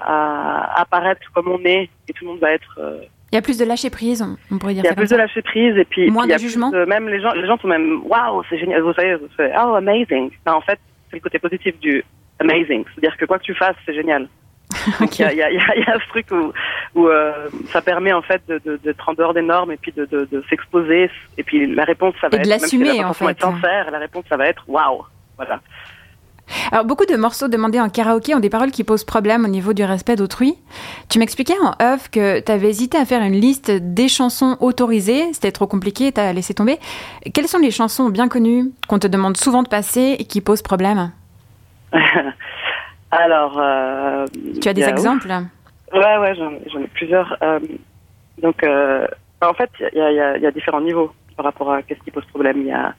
à apparaître comme on est, et tout le monde va être. euh, Il y a plus de lâcher prise, on, on pourrait dire il y a ça plus de lâcher prise et puis Moins puis de plus jugement. même les gens, les gens sont même waouh, c'est génial. Vous savez, vous savez, oh amazing. Ben, en fait, c'est le côté positif du amazing, c'est-à-dire que quoi que tu fasses, c'est génial. Il y, a, y, y y ce truc où, où euh, ça permet en fait de- de- d'être en dehors des normes et puis de, de, de s'exposer. Et puis la réponse, ça va Et de être si va l'assumer, pas en fait. être sincère, la réponse, ça va être waouh. Voilà. Alors, beaucoup de morceaux demandés en karaoké ont des paroles qui posent problème au niveau du respect d'autrui. Tu m'expliquais en off que tu avais hésité à faire une liste des chansons autorisées. C'était trop compliqué, tu as laissé tomber. Quelles sont les chansons bien connues qu'on te demande souvent de passer et qui posent problème? Alors. euh, Tu as des a- exemples Ouais, ouais, j'en ai plusieurs. Euh, donc, euh, en fait, il y a, y, a, y a différents niveaux par rapport à qu'est-ce qui pose problème. Il y a,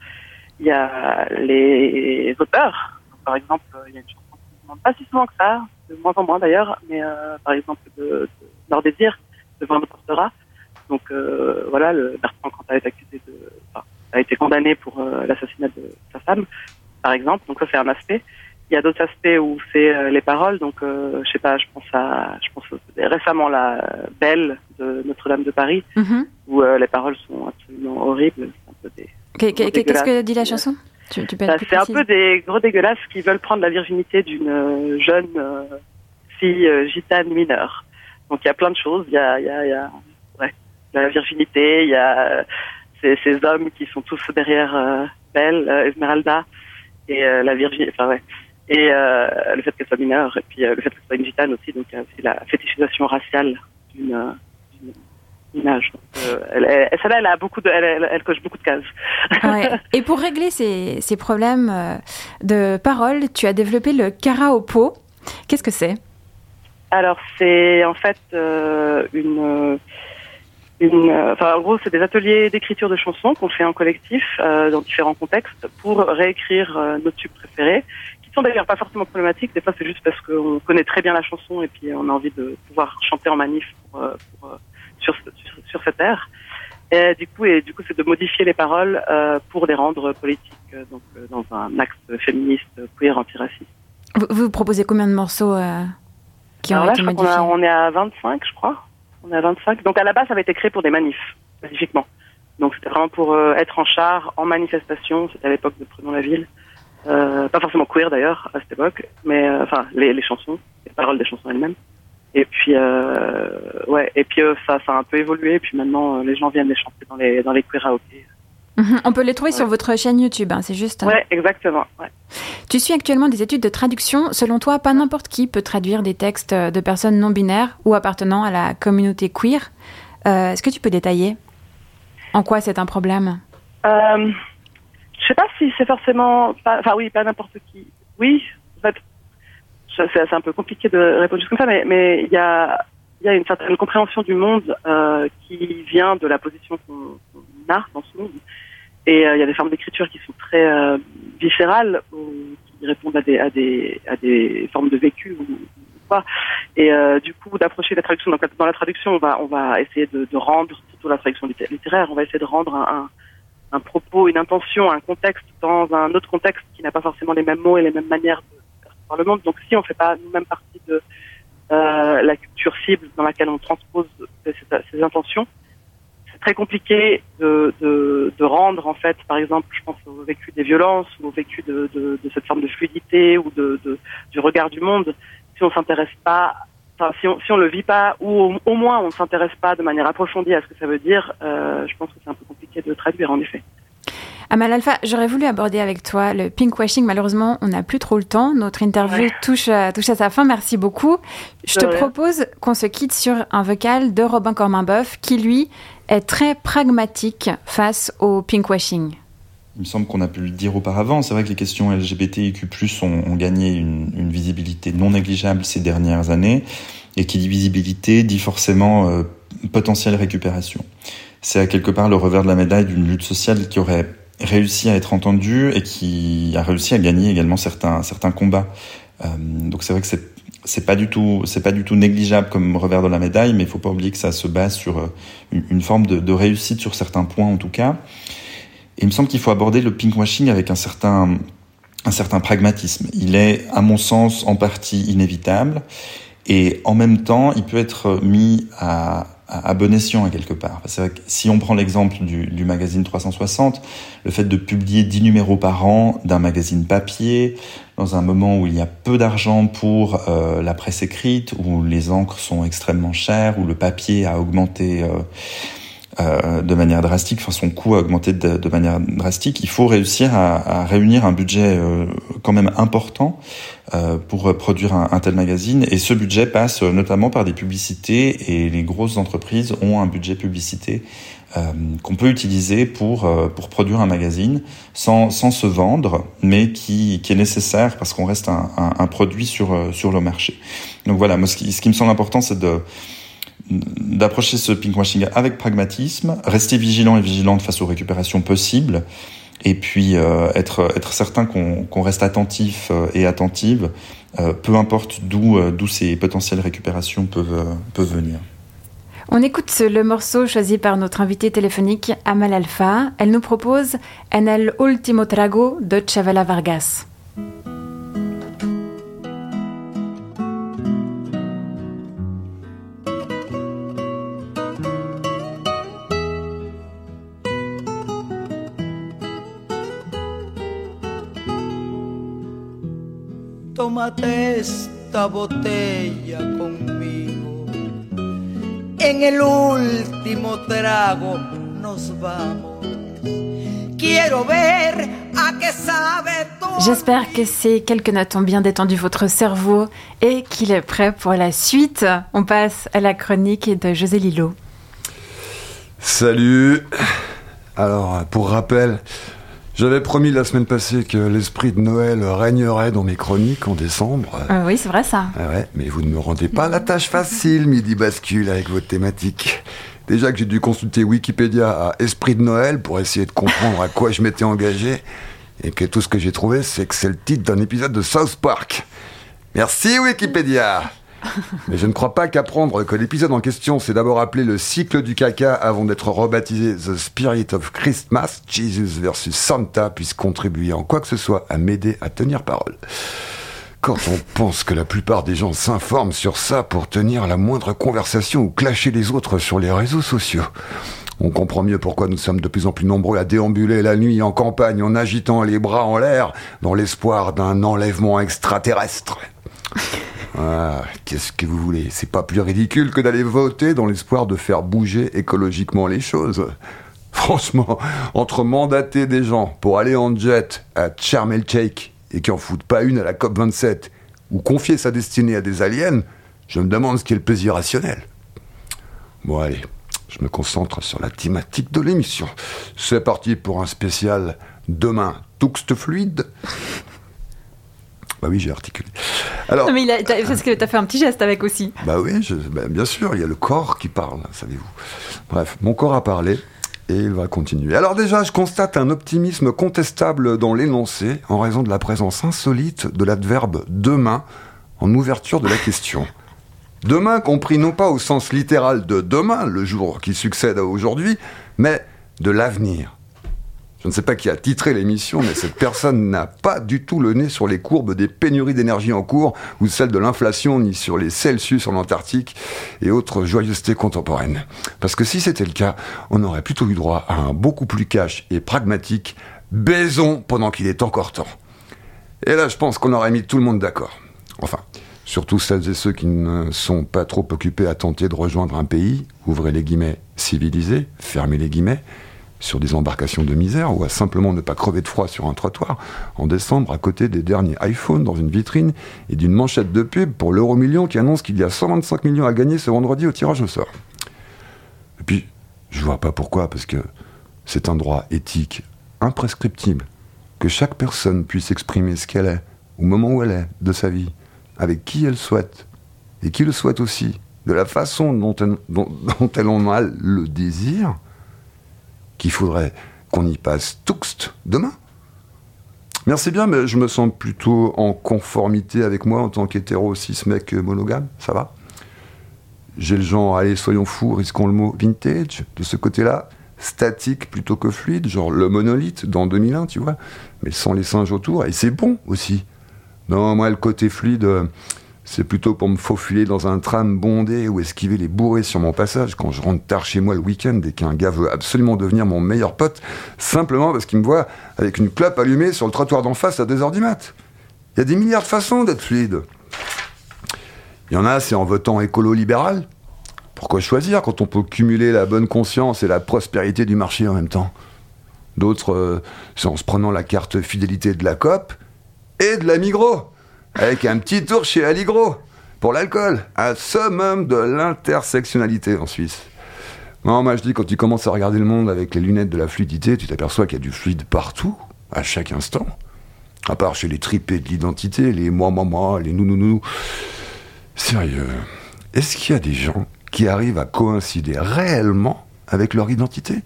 y a les auteurs. Par exemple, il y a une chanson qui ne demande pas si souvent que ça, de moins en moins d'ailleurs, mais euh, par exemple de, de Leur Désir, de Van Portera. Donc voilà, le Bertrand Cantat est accusé de, enfin, a été condamné pour l'assassinat de sa femme, par exemple. Donc ça c'est un aspect. Il y a d'autres aspects où c'est euh, les paroles. Donc euh, je sais pas, je pense à, je pense récemment la Belle de Notre-Dame de Paris, Mhm. où euh, les paroles sont absolument horribles. C'est un peu des Que- que- Qu'est-ce que dit la chanson? Bah, c'est un peu des gros dégueulasses qui veulent prendre la virginité d'une jeune fille gitane mineure. Donc il y a plein de choses. Il y a, il y a, il y a ouais, la virginité, il y a ces, ces hommes qui sont tous derrière euh, Belle, euh, Esmeralda, et euh, la virginité, enfin ouais. Et euh, le fait qu'elle soit mineure, et puis euh, le fait qu'elle soit une gitane aussi, donc a aussi la fétichisation raciale d'une euh, image. Euh, elle, elle, celle-là, elle a beaucoup de, elle, coche beaucoup de cases. Ouais. Et pour régler ces, ces problèmes euh, de parole, tu as développé le karaopo. Qu'est-ce que c'est? Alors, c'est en fait euh, une. une euh, enfin, en gros, c'est des ateliers d'écriture de chansons qu'on fait en collectif euh, dans différents contextes pour réécrire euh, nos tubes préférés, sont d'ailleurs pas forcément problématiques. Des fois, c'est juste parce qu'on connaît très bien la chanson et puis on a envie de pouvoir chanter en manif pour, euh, pour, euh, sur, sur, sur cette air. Et du coup, et du coup, c'est de modifier les paroles euh, pour les rendre politiques, donc euh, dans un axe féministe, queer, antiraciste. vous, vous proposez combien de morceaux euh, qui ont là, été modifiés. a- on est à 25, je crois. On est à 25. Donc à la base, ça avait été créé pour des manifs, spécifiquement. Donc c'était vraiment pour être en char, en manifestation. C'était à l'époque de Prenons la ville. Euh, pas forcément queer d'ailleurs à cette époque, mais euh, enfin les, les chansons, les paroles des chansons elles-mêmes. Et puis euh, ouais, et puis ça, ça a un peu évolué. Et puis maintenant, les gens viennent les chanter dans les dans les queer karaokés. Mhm. On peut les trouver sur votre chaîne YouTube, hein, c'est juste. Ouais, exactement. Ouais. Tu suis actuellement des études de traduction. Selon toi, pas n'importe qui peut traduire des textes de personnes non binaires ou appartenant à la communauté queer. Euh, Est-ce que tu peux détailler En quoi c'est un problème? Euh, je sais pas si c'est forcément, pas- enfin oui, pas n'importe qui. Oui, en fait, c'est un peu compliqué de répondre juste comme ça, mais il y a une certaine compréhension du monde euh, qui vient de la position qu'on a dans ce monde. Et euh, il y a des formes d'écriture qui sont très euh, viscérales qui répondent à des formes de vécu ou, quoi. Et du coup, d'approcher la traduction. Donc dans la traduction, on va essayer de, rendre surtout la traduction litté- littéraire, on va essayer de rendre un un propos, une intention, un contexte dans un autre contexte qui n'a pas forcément les mêmes mots et les mêmes manières de par le monde. Donc si on ne fait pas nous-mêmes partie de euh, la culture cible dans laquelle on transpose ces, intentions, c'est très compliqué de, rendre en fait, par exemple, je pense au vécu des violences ou au vécu de, cette forme de fluidité ou du regard du monde, si on s'intéresse pas Enfin, si on si le vit pas ou au, au moins on ne s'intéresse pas de manière approfondie à ce que ça veut dire, euh, je pense que c'est un peu compliqué de traduire en effet. Amal Alpha, j'aurais voulu aborder avec toi le pinkwashing. Malheureusement, on n'a plus trop le temps. Notre interview Ouais. touche, à, touche à sa fin. Merci beaucoup. Je te propose qu'on se quitte sur un vocal de Robin Corminboeuf qui, lui, est très pragmatique face au pinkwashing. Il me semble qu'on a pu le dire auparavant, c'est vrai que les questions LGBTIQ+, ont, ont gagné une, une visibilité non négligeable ces dernières années, et qui dit visibilité dit forcément euh, potentielle récupération. C'est à quelque part le revers de la médaille d'une lutte sociale qui aurait réussi à être entendue et qui a réussi à gagner également certains, certains combats. Euh, donc c'est vrai que c'est c'est pas du tout c'est pas du tout négligeable comme revers de la médaille, mais il faut pas oublier que ça se base sur euh, une, forme de, de réussite sur certains points en tout cas. Et il me semble qu'il faut aborder le pinkwashing avec un certain, un certain pragmatisme. Il est, à mon sens, en partie inévitable. Et en même temps, il peut être mis à, à, à bon escient à quelque part. C'est que si on prend l'exemple du, du magazine 360, le fait de publier 10 numéros par an d'un magazine papier, dans un moment où il y a peu d'argent pour euh, la presse écrite, où les encres sont extrêmement chères, où le papier a augmenté euh, euh, de manière drastique, enfin son coût a augmenté de, manière drastique, il faut réussir à, à réunir un budget euh, quand même important euh, pour produire un, un tel magazine. Et ce budget passe euh, notamment par des publicités et les grosses entreprises ont un budget publicité euh, qu'on peut utiliser pour, pour produire un magazine sans, sans se vendre, mais qui, qui est nécessaire parce qu'on reste un, un, un produit sur, sur le marché. Donc voilà, moi, ce, qui, ce qui me semble important, c'est de d'approcher ce pinkwashing avec pragmatisme, rester vigilant et vigilante face aux récupérations possibles, et puis euh, être, être certain qu'on reste attentif euh, et attentive, euh, peu importe d'où ces potentielles récupérations peuvent, peuvent venir. On écoute le morceau choisi par notre invitée téléphonique Amal Alpha. Elle nous propose En el trago de Chavela Vargas. Tómate esta botella conmigo. En el último trago nos vamos. Quiero ver a qué sabe tu J'espère que ces quelques notes ont bien détendu votre cerveau et qu'il est prêt pour la suite. On passe à la chronique de José Lillo. Salut Alors, pour rappel, j'avais promis la semaine passée que l'esprit de Noël régnerait dans mes chroniques en décembre. Euh, oui, c'est vrai ça. Ah ouais, mais vous ne me rendez pas la tâche facile, Midi Bascule, avec votre thématique. Déjà que j'ai dû consulter Wikipédia à Esprit de Noël pour essayer de comprendre à quoi je m'étais engagé, et que tout ce que j'ai trouvé, c'est que c'est le titre d'un épisode de South Park. Merci Wikipédia Mais je ne crois pas qu'apprendre que l'épisode en question s'est d'abord appelé le cycle du caca avant d'être rebaptisé The Spirit of Christmas, Jesus versus Santa, puisse contribuer en quoi que ce soit à m'aider à tenir parole. Quand on pense que la plupart des gens s'informent sur ça pour tenir la moindre conversation ou clasher les autres sur les réseaux sociaux, on comprend mieux pourquoi nous sommes de plus en plus nombreux à déambuler la nuit en campagne en agitant les bras en l'air dans l'espoir d'un enlèvement extraterrestre. Ah, qu'est-ce que vous voulez? C'est pas plus ridicule que d'aller voter dans l'espoir de faire bouger écologiquement les choses. Franchement, entre mandater des gens pour aller en jet à Sharm et qui en foutent pas une à la COP27, ou confier sa destinée à des aliens, je me demande ce qui est le plus irrationnel. Bon allez, je me concentre sur la thématique de l'émission. C'est parti pour un spécial demain, Tuxte fluide. Bah oui, j'ai articulé. Alors, Non, mais il a- t'as- parce que t'as fait un petit geste avec aussi. bah oui, je- bah bien sûr, il y a le corps qui parle, savez-vous. Bref, mon corps a parlé et il va continuer. Alors déjà, je constate un optimisme contestable dans l'énoncé en raison de la présence insolite de l'adverbe demain en ouverture de la question. Demain compris non pas au sens littéral de demain, le jour qui succède à aujourd'hui, mais de l'avenir. Je ne sais pas qui a titré l'émission, mais cette personne n'a pas du tout le nez sur les courbes des pénuries d'énergie en cours ou celles de l'inflation, ni sur les Celsius en Antarctique et autres joyeusetés contemporaines. Parce que si c'était le cas, on aurait plutôt eu droit à un beaucoup plus cash et pragmatique baisons pendant qu'il est encore temps. Et là, je pense qu'on aurait mis tout le monde d'accord. Enfin, surtout celles et ceux qui ne sont pas trop occupés à tenter de rejoindre un pays, ouvrez les guillemets, civilisé, fermez les guillemets, sur des embarcations de misère ou à simplement ne pas crever de froid sur un trottoir en décembre à côté des derniers iPhones dans une vitrine et d'une manchette de pub pour l'euro million qui annonce qu'il y a 125 millions à gagner ce vendredi au tirage au sort. Et puis, je vois pas pourquoi, parce que c'est un droit éthique imprescriptible que chaque personne puisse exprimer ce qu'elle est au moment où elle est de sa vie, avec qui elle souhaite et qui le souhaite aussi, de la façon dont elle en a le désir, qu'il faudrait qu'on y passe tous demain. Merci bien, mais je me sens plutôt en conformité avec moi en tant qu'hétéro cis mec monogame, ça va? J'ai le genre, allez, soyons fous, risquons le mot vintage, de ce côté-là, statique plutôt que fluide, genre le monolithe dans 2001, tu vois, mais sans les singes autour, et c'est bon aussi. Non, moi, le côté fluide, euh, c'est plutôt pour me faufiler dans un tram bondé ou esquiver les bourrés sur mon passage quand je rentre tard chez moi le week-end et qu'un gars veut absolument devenir mon meilleur pote, simplement parce qu'il me voit avec une clope allumée sur le trottoir d'en face à 2h du mat. Il y a des milliards de façons d'être fluide. Il y en a, c'est en votant écolo-libéral. Pourquoi choisir quand on peut cumuler la bonne conscience et la prospérité du marché en même temps? D'autres, euh, c'est en se prenant la carte fidélité de la COP et de la Migros, avec un petit tour chez Aligro pour l'alcool, un summum de l'intersectionnalité en Suisse. Non, moi je dis, quand tu commences à regarder le monde avec les lunettes de la fluidité, tu t'aperçois qu'il y a du fluide partout, à chaque instant. À part chez les tripés de l'identité, les moi, moi, moi, les nous, nous, nous. Sérieux, est-ce qu'il y a des gens qui arrivent à coïncider réellement avec leur identité?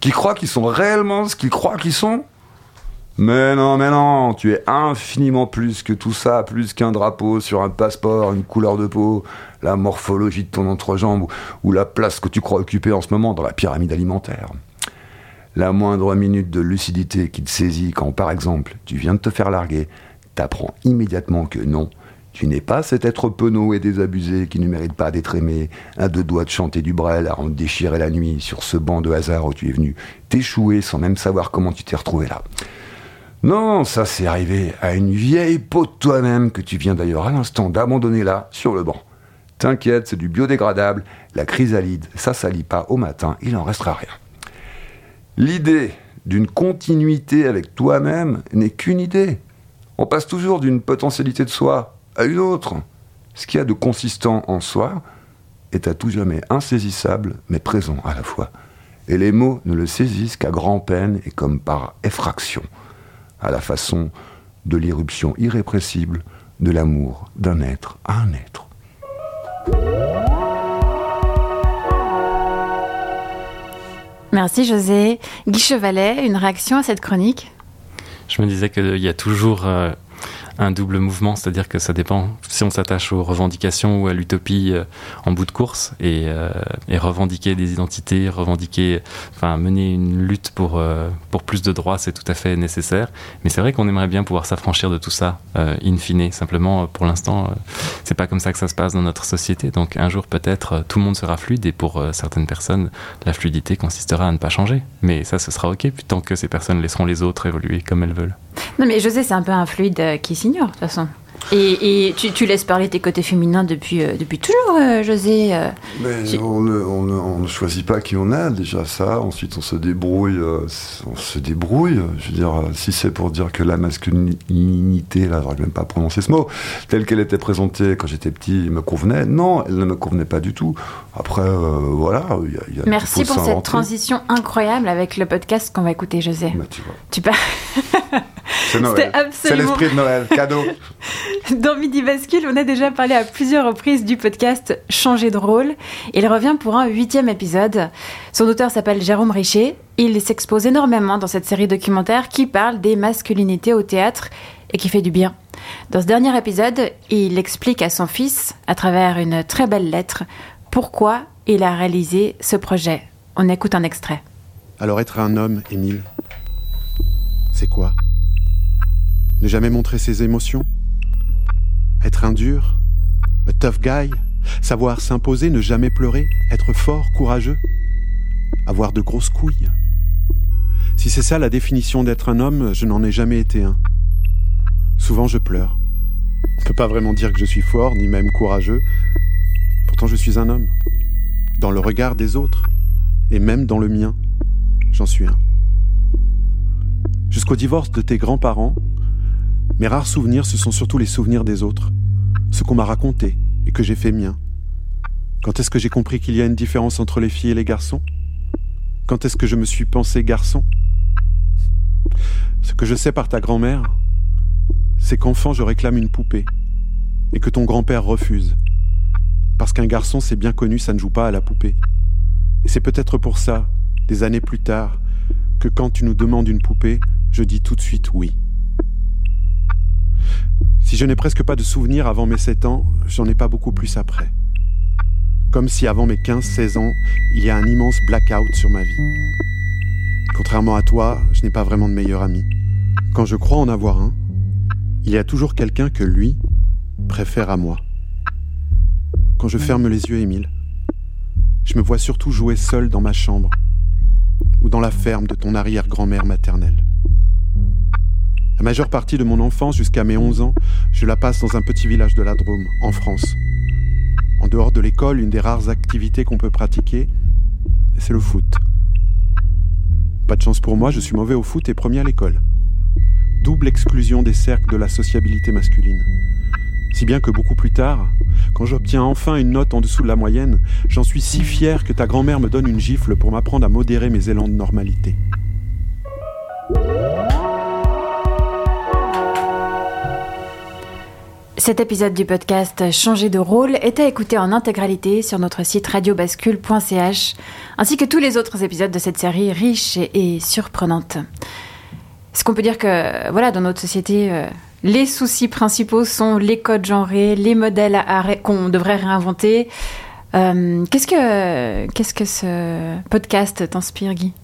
Qui croient qu'ils sont réellement ce qu'ils croient qu'ils sont? Mais non, mais non, tu es infiniment plus que tout ça, plus qu'un drapeau sur un passeport, une couleur de peau, la morphologie de ton entrejambe ou, la place que tu crois occuper en ce moment dans la pyramide alimentaire. La moindre minute de lucidité qui te saisit quand, par exemple, tu viens de te faire larguer, t'apprends immédiatement que non, tu n'es pas cet être penaud et désabusé qui ne mérite pas d'être aimé, à deux doigts de chanter du brel à en déchirer la nuit sur ce banc de hasard où tu es venu t'échouer sans même savoir comment tu t'es retrouvé là. Non, ça c'est arrivé à une vieille peau de toi-même que tu viens d'ailleurs à l'instant d'abandonner là, sur le banc. T'inquiète, c'est du biodégradable, la chrysalide, ça salit pas au matin, il en restera rien. L'idée d'une continuité avec toi-même n'est qu'une idée. On passe toujours d'une potentialité de soi à une autre. Ce qu'il y a de consistant en soi est à tout jamais insaisissable, mais présent à la fois. Et les mots ne le saisissent qu'à grand-peine et comme par effraction à la façon de l'irruption irrépressible de l'amour d'un être à un être. Merci José. Guy Chevalet, une réaction à cette chronique? Je me disais qu'il y a toujours euh, un double mouvement, c'est-à-dire que ça dépend si on s'attache aux revendications ou à l'utopie euh, en bout de course et, euh, et, revendiquer des identités, revendiquer, enfin mener une lutte pour euh, pour plus de droits, c'est tout à fait nécessaire. Mais c'est vrai qu'on aimerait bien pouvoir s'affranchir de tout ça, in fine. Simplement, pour l'instant, c'est pas comme ça que ça se passe dans notre société. Donc un jour peut-être tout le monde sera fluide et pour certaines personnes, la fluidité consistera à ne pas changer. Mais ça, ce sera ok, tant que ces personnes laisseront les autres évoluer comme elles veulent. Non, mais José, c'est un peu un fluide qui de toute façon. Et, et tu, tu, laisses parler tes côtés féminins depuis, euh, depuis toujours, euh, José euh, Mais tu... on, ne, on, on, ne, choisit pas qui on est, déjà ça. Ensuite, on se débrouille. On se débrouille. Je veux dire, si c'est pour dire que la masculinité, là, j'aurais même pas prononcé ce mot, telle qu'elle était présentée quand j'étais petit, me convenait. Non, elle ne me convenait pas du tout. Après, voilà. Y a, y a Merci pour cette transition incroyable avec le podcast qu'on va écouter, José. Bah, tu vois. Tu. C'est Noël. C'est l'esprit de Noël. Cadeau. Dans Midi Bascule, on a déjà parlé à plusieurs reprises du podcast Changer de rôle. Il revient pour un huitième épisode. Son auteur s'appelle Jérôme Richer. Il s'expose énormément dans cette série documentaire qui parle des masculinités au théâtre et qui fait du bien. Dans ce dernier épisode, il explique à son fils, à travers une très belle lettre, pourquoi il a réalisé ce projet. On écoute un extrait. Alors être un homme, Émile, c'est quoi? Ne jamais montrer ses émotions? Être un dur, a tough guy, savoir s'imposer, ne jamais pleurer, être fort, courageux, avoir de grosses couilles. Si c'est ça la définition d'être un homme, je n'en ai jamais été un. Souvent je pleure. On ne peut pas vraiment dire que je suis fort, ni même courageux. Pourtant je suis un homme. Dans le regard des autres, et même dans le mien, j'en suis un. Jusqu'au divorce de tes grands-parents, mes rares souvenirs, ce sont surtout les souvenirs des autres, ce qu'on m'a raconté et que j'ai fait mien. Quand est-ce que j'ai compris qu'il y a une différence entre les filles et les garçons? Quand est-ce que je me suis pensé garçon? Ce que je sais par ta grand-mère, c'est qu'enfant je réclame une poupée et que ton grand-père refuse. Parce qu'un garçon, c'est bien connu, ça ne joue pas à la poupée. Et c'est peut-être pour ça, des années plus tard, que quand tu nous demandes une poupée, je dis tout de suite oui. Si je n'ai presque pas de souvenirs avant mes 7 ans, j'en ai pas beaucoup plus après. Comme si avant mes 15-16 ans, il y a un immense blackout sur ma vie. Contrairement à toi, je n'ai pas vraiment de meilleur ami. Quand je crois en avoir un, il y a toujours quelqu'un que lui préfère à moi. Quand je ferme les yeux, Émile, je me vois surtout jouer seul dans ma chambre ou dans la ferme de ton arrière-grand-mère maternelle. La majeure partie de mon enfance jusqu'à mes 11 ans, je la passe dans un petit village de la Drôme, en France. En dehors de l'école, une des rares activités qu'on peut pratiquer, c'est le foot. Pas de chance pour moi, je suis mauvais au foot et premier à l'école. Double exclusion des cercles de la sociabilité masculine. Si bien que beaucoup plus tard, quand j'obtiens enfin une note en dessous de la moyenne, j'en suis si fier que ta grand-mère me donne une gifle pour m'apprendre à modérer mes élans de normalité. Cet épisode du podcast Changer de rôle est à écouter en intégralité sur notre site radiobascule.ch, ainsi que tous les autres épisodes de cette série riche et, surprenante. Est-ce qu'on peut dire que, voilà, dans notre société, euh, les soucis principaux sont les codes genrés, les modèles qu'on devrait réinventer. Euh, qu'est-ce que qu'est-ce que ce podcast t'inspire, Guy?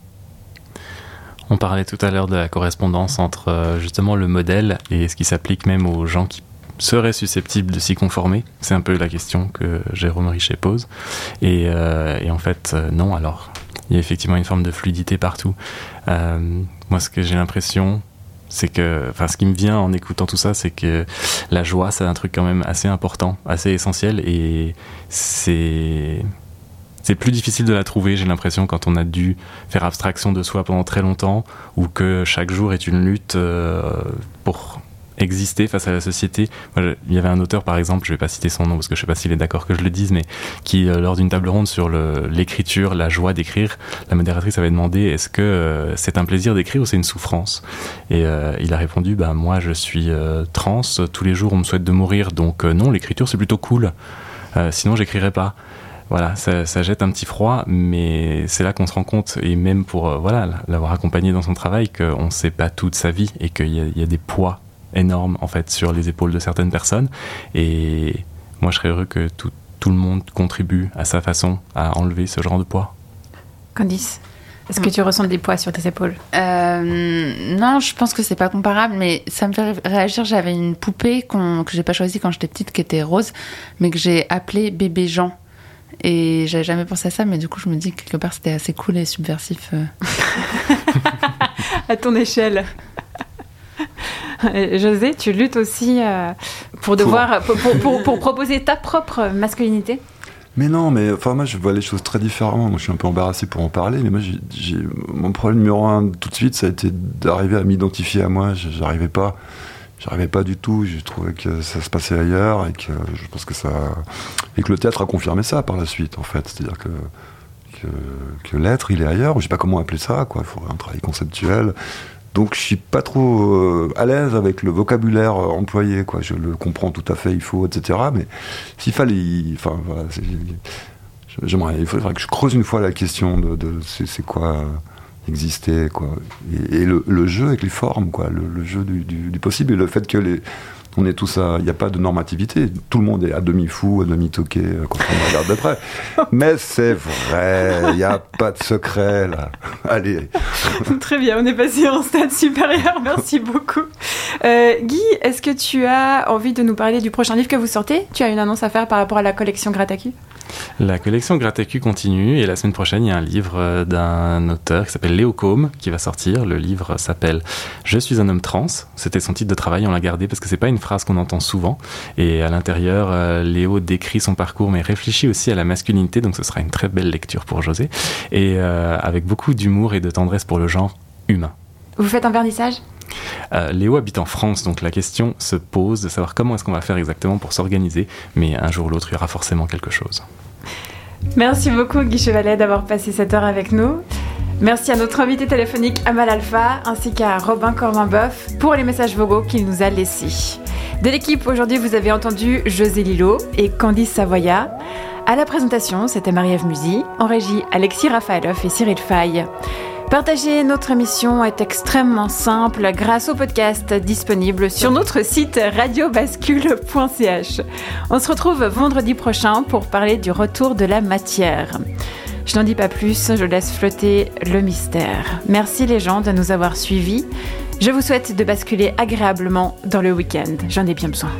On parlait tout à l'heure de la correspondance entre euh, justement le modèle et ce qui s'applique même aux gens qui serait susceptible de s'y conformer C'est un peu la question que Jérôme Richet pose. Et, euh, en fait, euh, non. Alors, il y a effectivement une forme de fluidité partout. Euh, moi, ce que j'ai l'impression, c'est que, enfin, ce qui me vient en écoutant tout ça, c'est que la joie, c'est un truc quand même assez important, assez essentiel, et c'est plus difficile de la trouver, j'ai l'impression, quand on a dû faire abstraction de soi pendant très longtemps, ou que chaque jour est une lutte pour exister face à la société. Il y avait un auteur, par exemple, je vais pas citer son nom parce que je sais pas s'il est d'accord que je le dise, mais qui, euh, lors d'une table ronde sur l'écriture, la joie d'écrire, la modératrice avait demandé est-ce que euh, c'est un plaisir d'écrire ou c'est une souffrance? Et euh, il a répondu bah moi je suis trans, tous les jours on me souhaite de mourir, donc non, l'écriture c'est plutôt cool. Sinon j'écrirais pas voilà, ça, jette un petit froid, mais c'est là qu'on se rend compte, et même pour voilà l'avoir accompagné dans son travail, qu'on ne sait pas toute sa vie et qu'il y, a des poids énorme en fait sur les épaules de certaines personnes. Et moi, je serais heureux que tout, tout le monde contribue à sa façon à enlever ce genre de poids. Candice est-ce que tu ressens des poids sur tes épaules? Euh, non, je pense que c'est pas comparable, mais ça me fait réagir. J'avais une poupée qu'on- que j'ai pas choisie quand j'étais petite, qui était rose, mais que j'ai appelée bébé Jean. Et j'avais jamais pensé à ça, mais du coup, je me dis que quelque part c'était assez cool et subversif. euh. À ton échelle. José, tu luttes aussi euh, pour devoir pour, pour- pour- pour proposer ta propre masculinité? Mais non, mais enfin moi je vois les choses très différemment. Moi je suis un peu embarrassé pour en parler, mais moi j'ai, mon problème numéro un tout de suite, ça a été d'arriver à m'identifier à moi. Je- J'arrivais pas, j'arrivais pas du tout. J'ai trouvé que ça se passait ailleurs et que je pense que ça et que le théâtre a confirmé ça par la suite en fait. C'est-à-dire que que, que l'être il est ailleurs. Je sais pas comment appeler ça. Quoi, il faudrait un travail conceptuel. Donc je suis pas trop euh, à l'aise avec le vocabulaire euh, employé, quoi. Je le comprends tout à fait, il faut, etc. Mais s'il fallait, enfin voilà, j'aimerais, il faudrait que je creuse une fois la question de, c'est, quoi euh, exister, quoi. Et, le, jeu avec les formes, quoi, le, jeu du possible et le fait que les on est tous à, il n'y a pas de normativité. Tout le monde est à demi fou, à demi toqué euh, quand on regarde de près. Mais c'est vrai, il n'y a pas de secret là. Allez. Très bien, on est passé en stade supérieur, merci beaucoup. Euh, Guy, est-ce que tu as envie de nous parler du prochain livre que vous sortez? Tu as une annonce à faire par rapport à la collection Gratacu La collection Gratacu continue et la semaine prochaine, il y a un livre euh, d'un auteur qui s'appelle Léo Combe qui va sortir. Le livre s'appelle Je suis un homme trans. C'était son titre de travail, on l'a gardé parce que c'est pas une phrase qu'on entend souvent. Et à l'intérieur, euh, Léo décrit son parcours mais réfléchit aussi à la masculinité, donc ce sera une très belle lecture pour José. Et euh, avec beaucoup d'humour et de tendresse pour le genre humain. Vous faites un vernissage? Euh, Léo habite en France, donc la question se pose de savoir comment est-ce qu'on va faire exactement pour s'organiser, mais un jour ou l'autre, il y aura forcément quelque chose. Merci beaucoup Guy Chevalet d'avoir passé cette heure avec nous. Merci à notre invité téléphonique Amal Alpha ainsi qu'à Robin Cormin-Boeuf pour les messages vocaux qu'il nous a laissés. De l'équipe aujourd'hui, vous avez entendu José Lillo et Candice Savoya. À la présentation, c'était Marie-Ève Musy. En régie, Alexis Rafaeloff et Cyril Faye. Partager notre émission est extrêmement simple grâce au podcast disponible sur notre site radiobascule.ch. On se retrouve vendredi prochain pour parler du retour de la matière. Je n'en dis pas plus, je laisse flotter le mystère. Merci les gens de nous avoir suivis. Je vous souhaite de basculer agréablement dans le week-end. J'en ai bien besoin.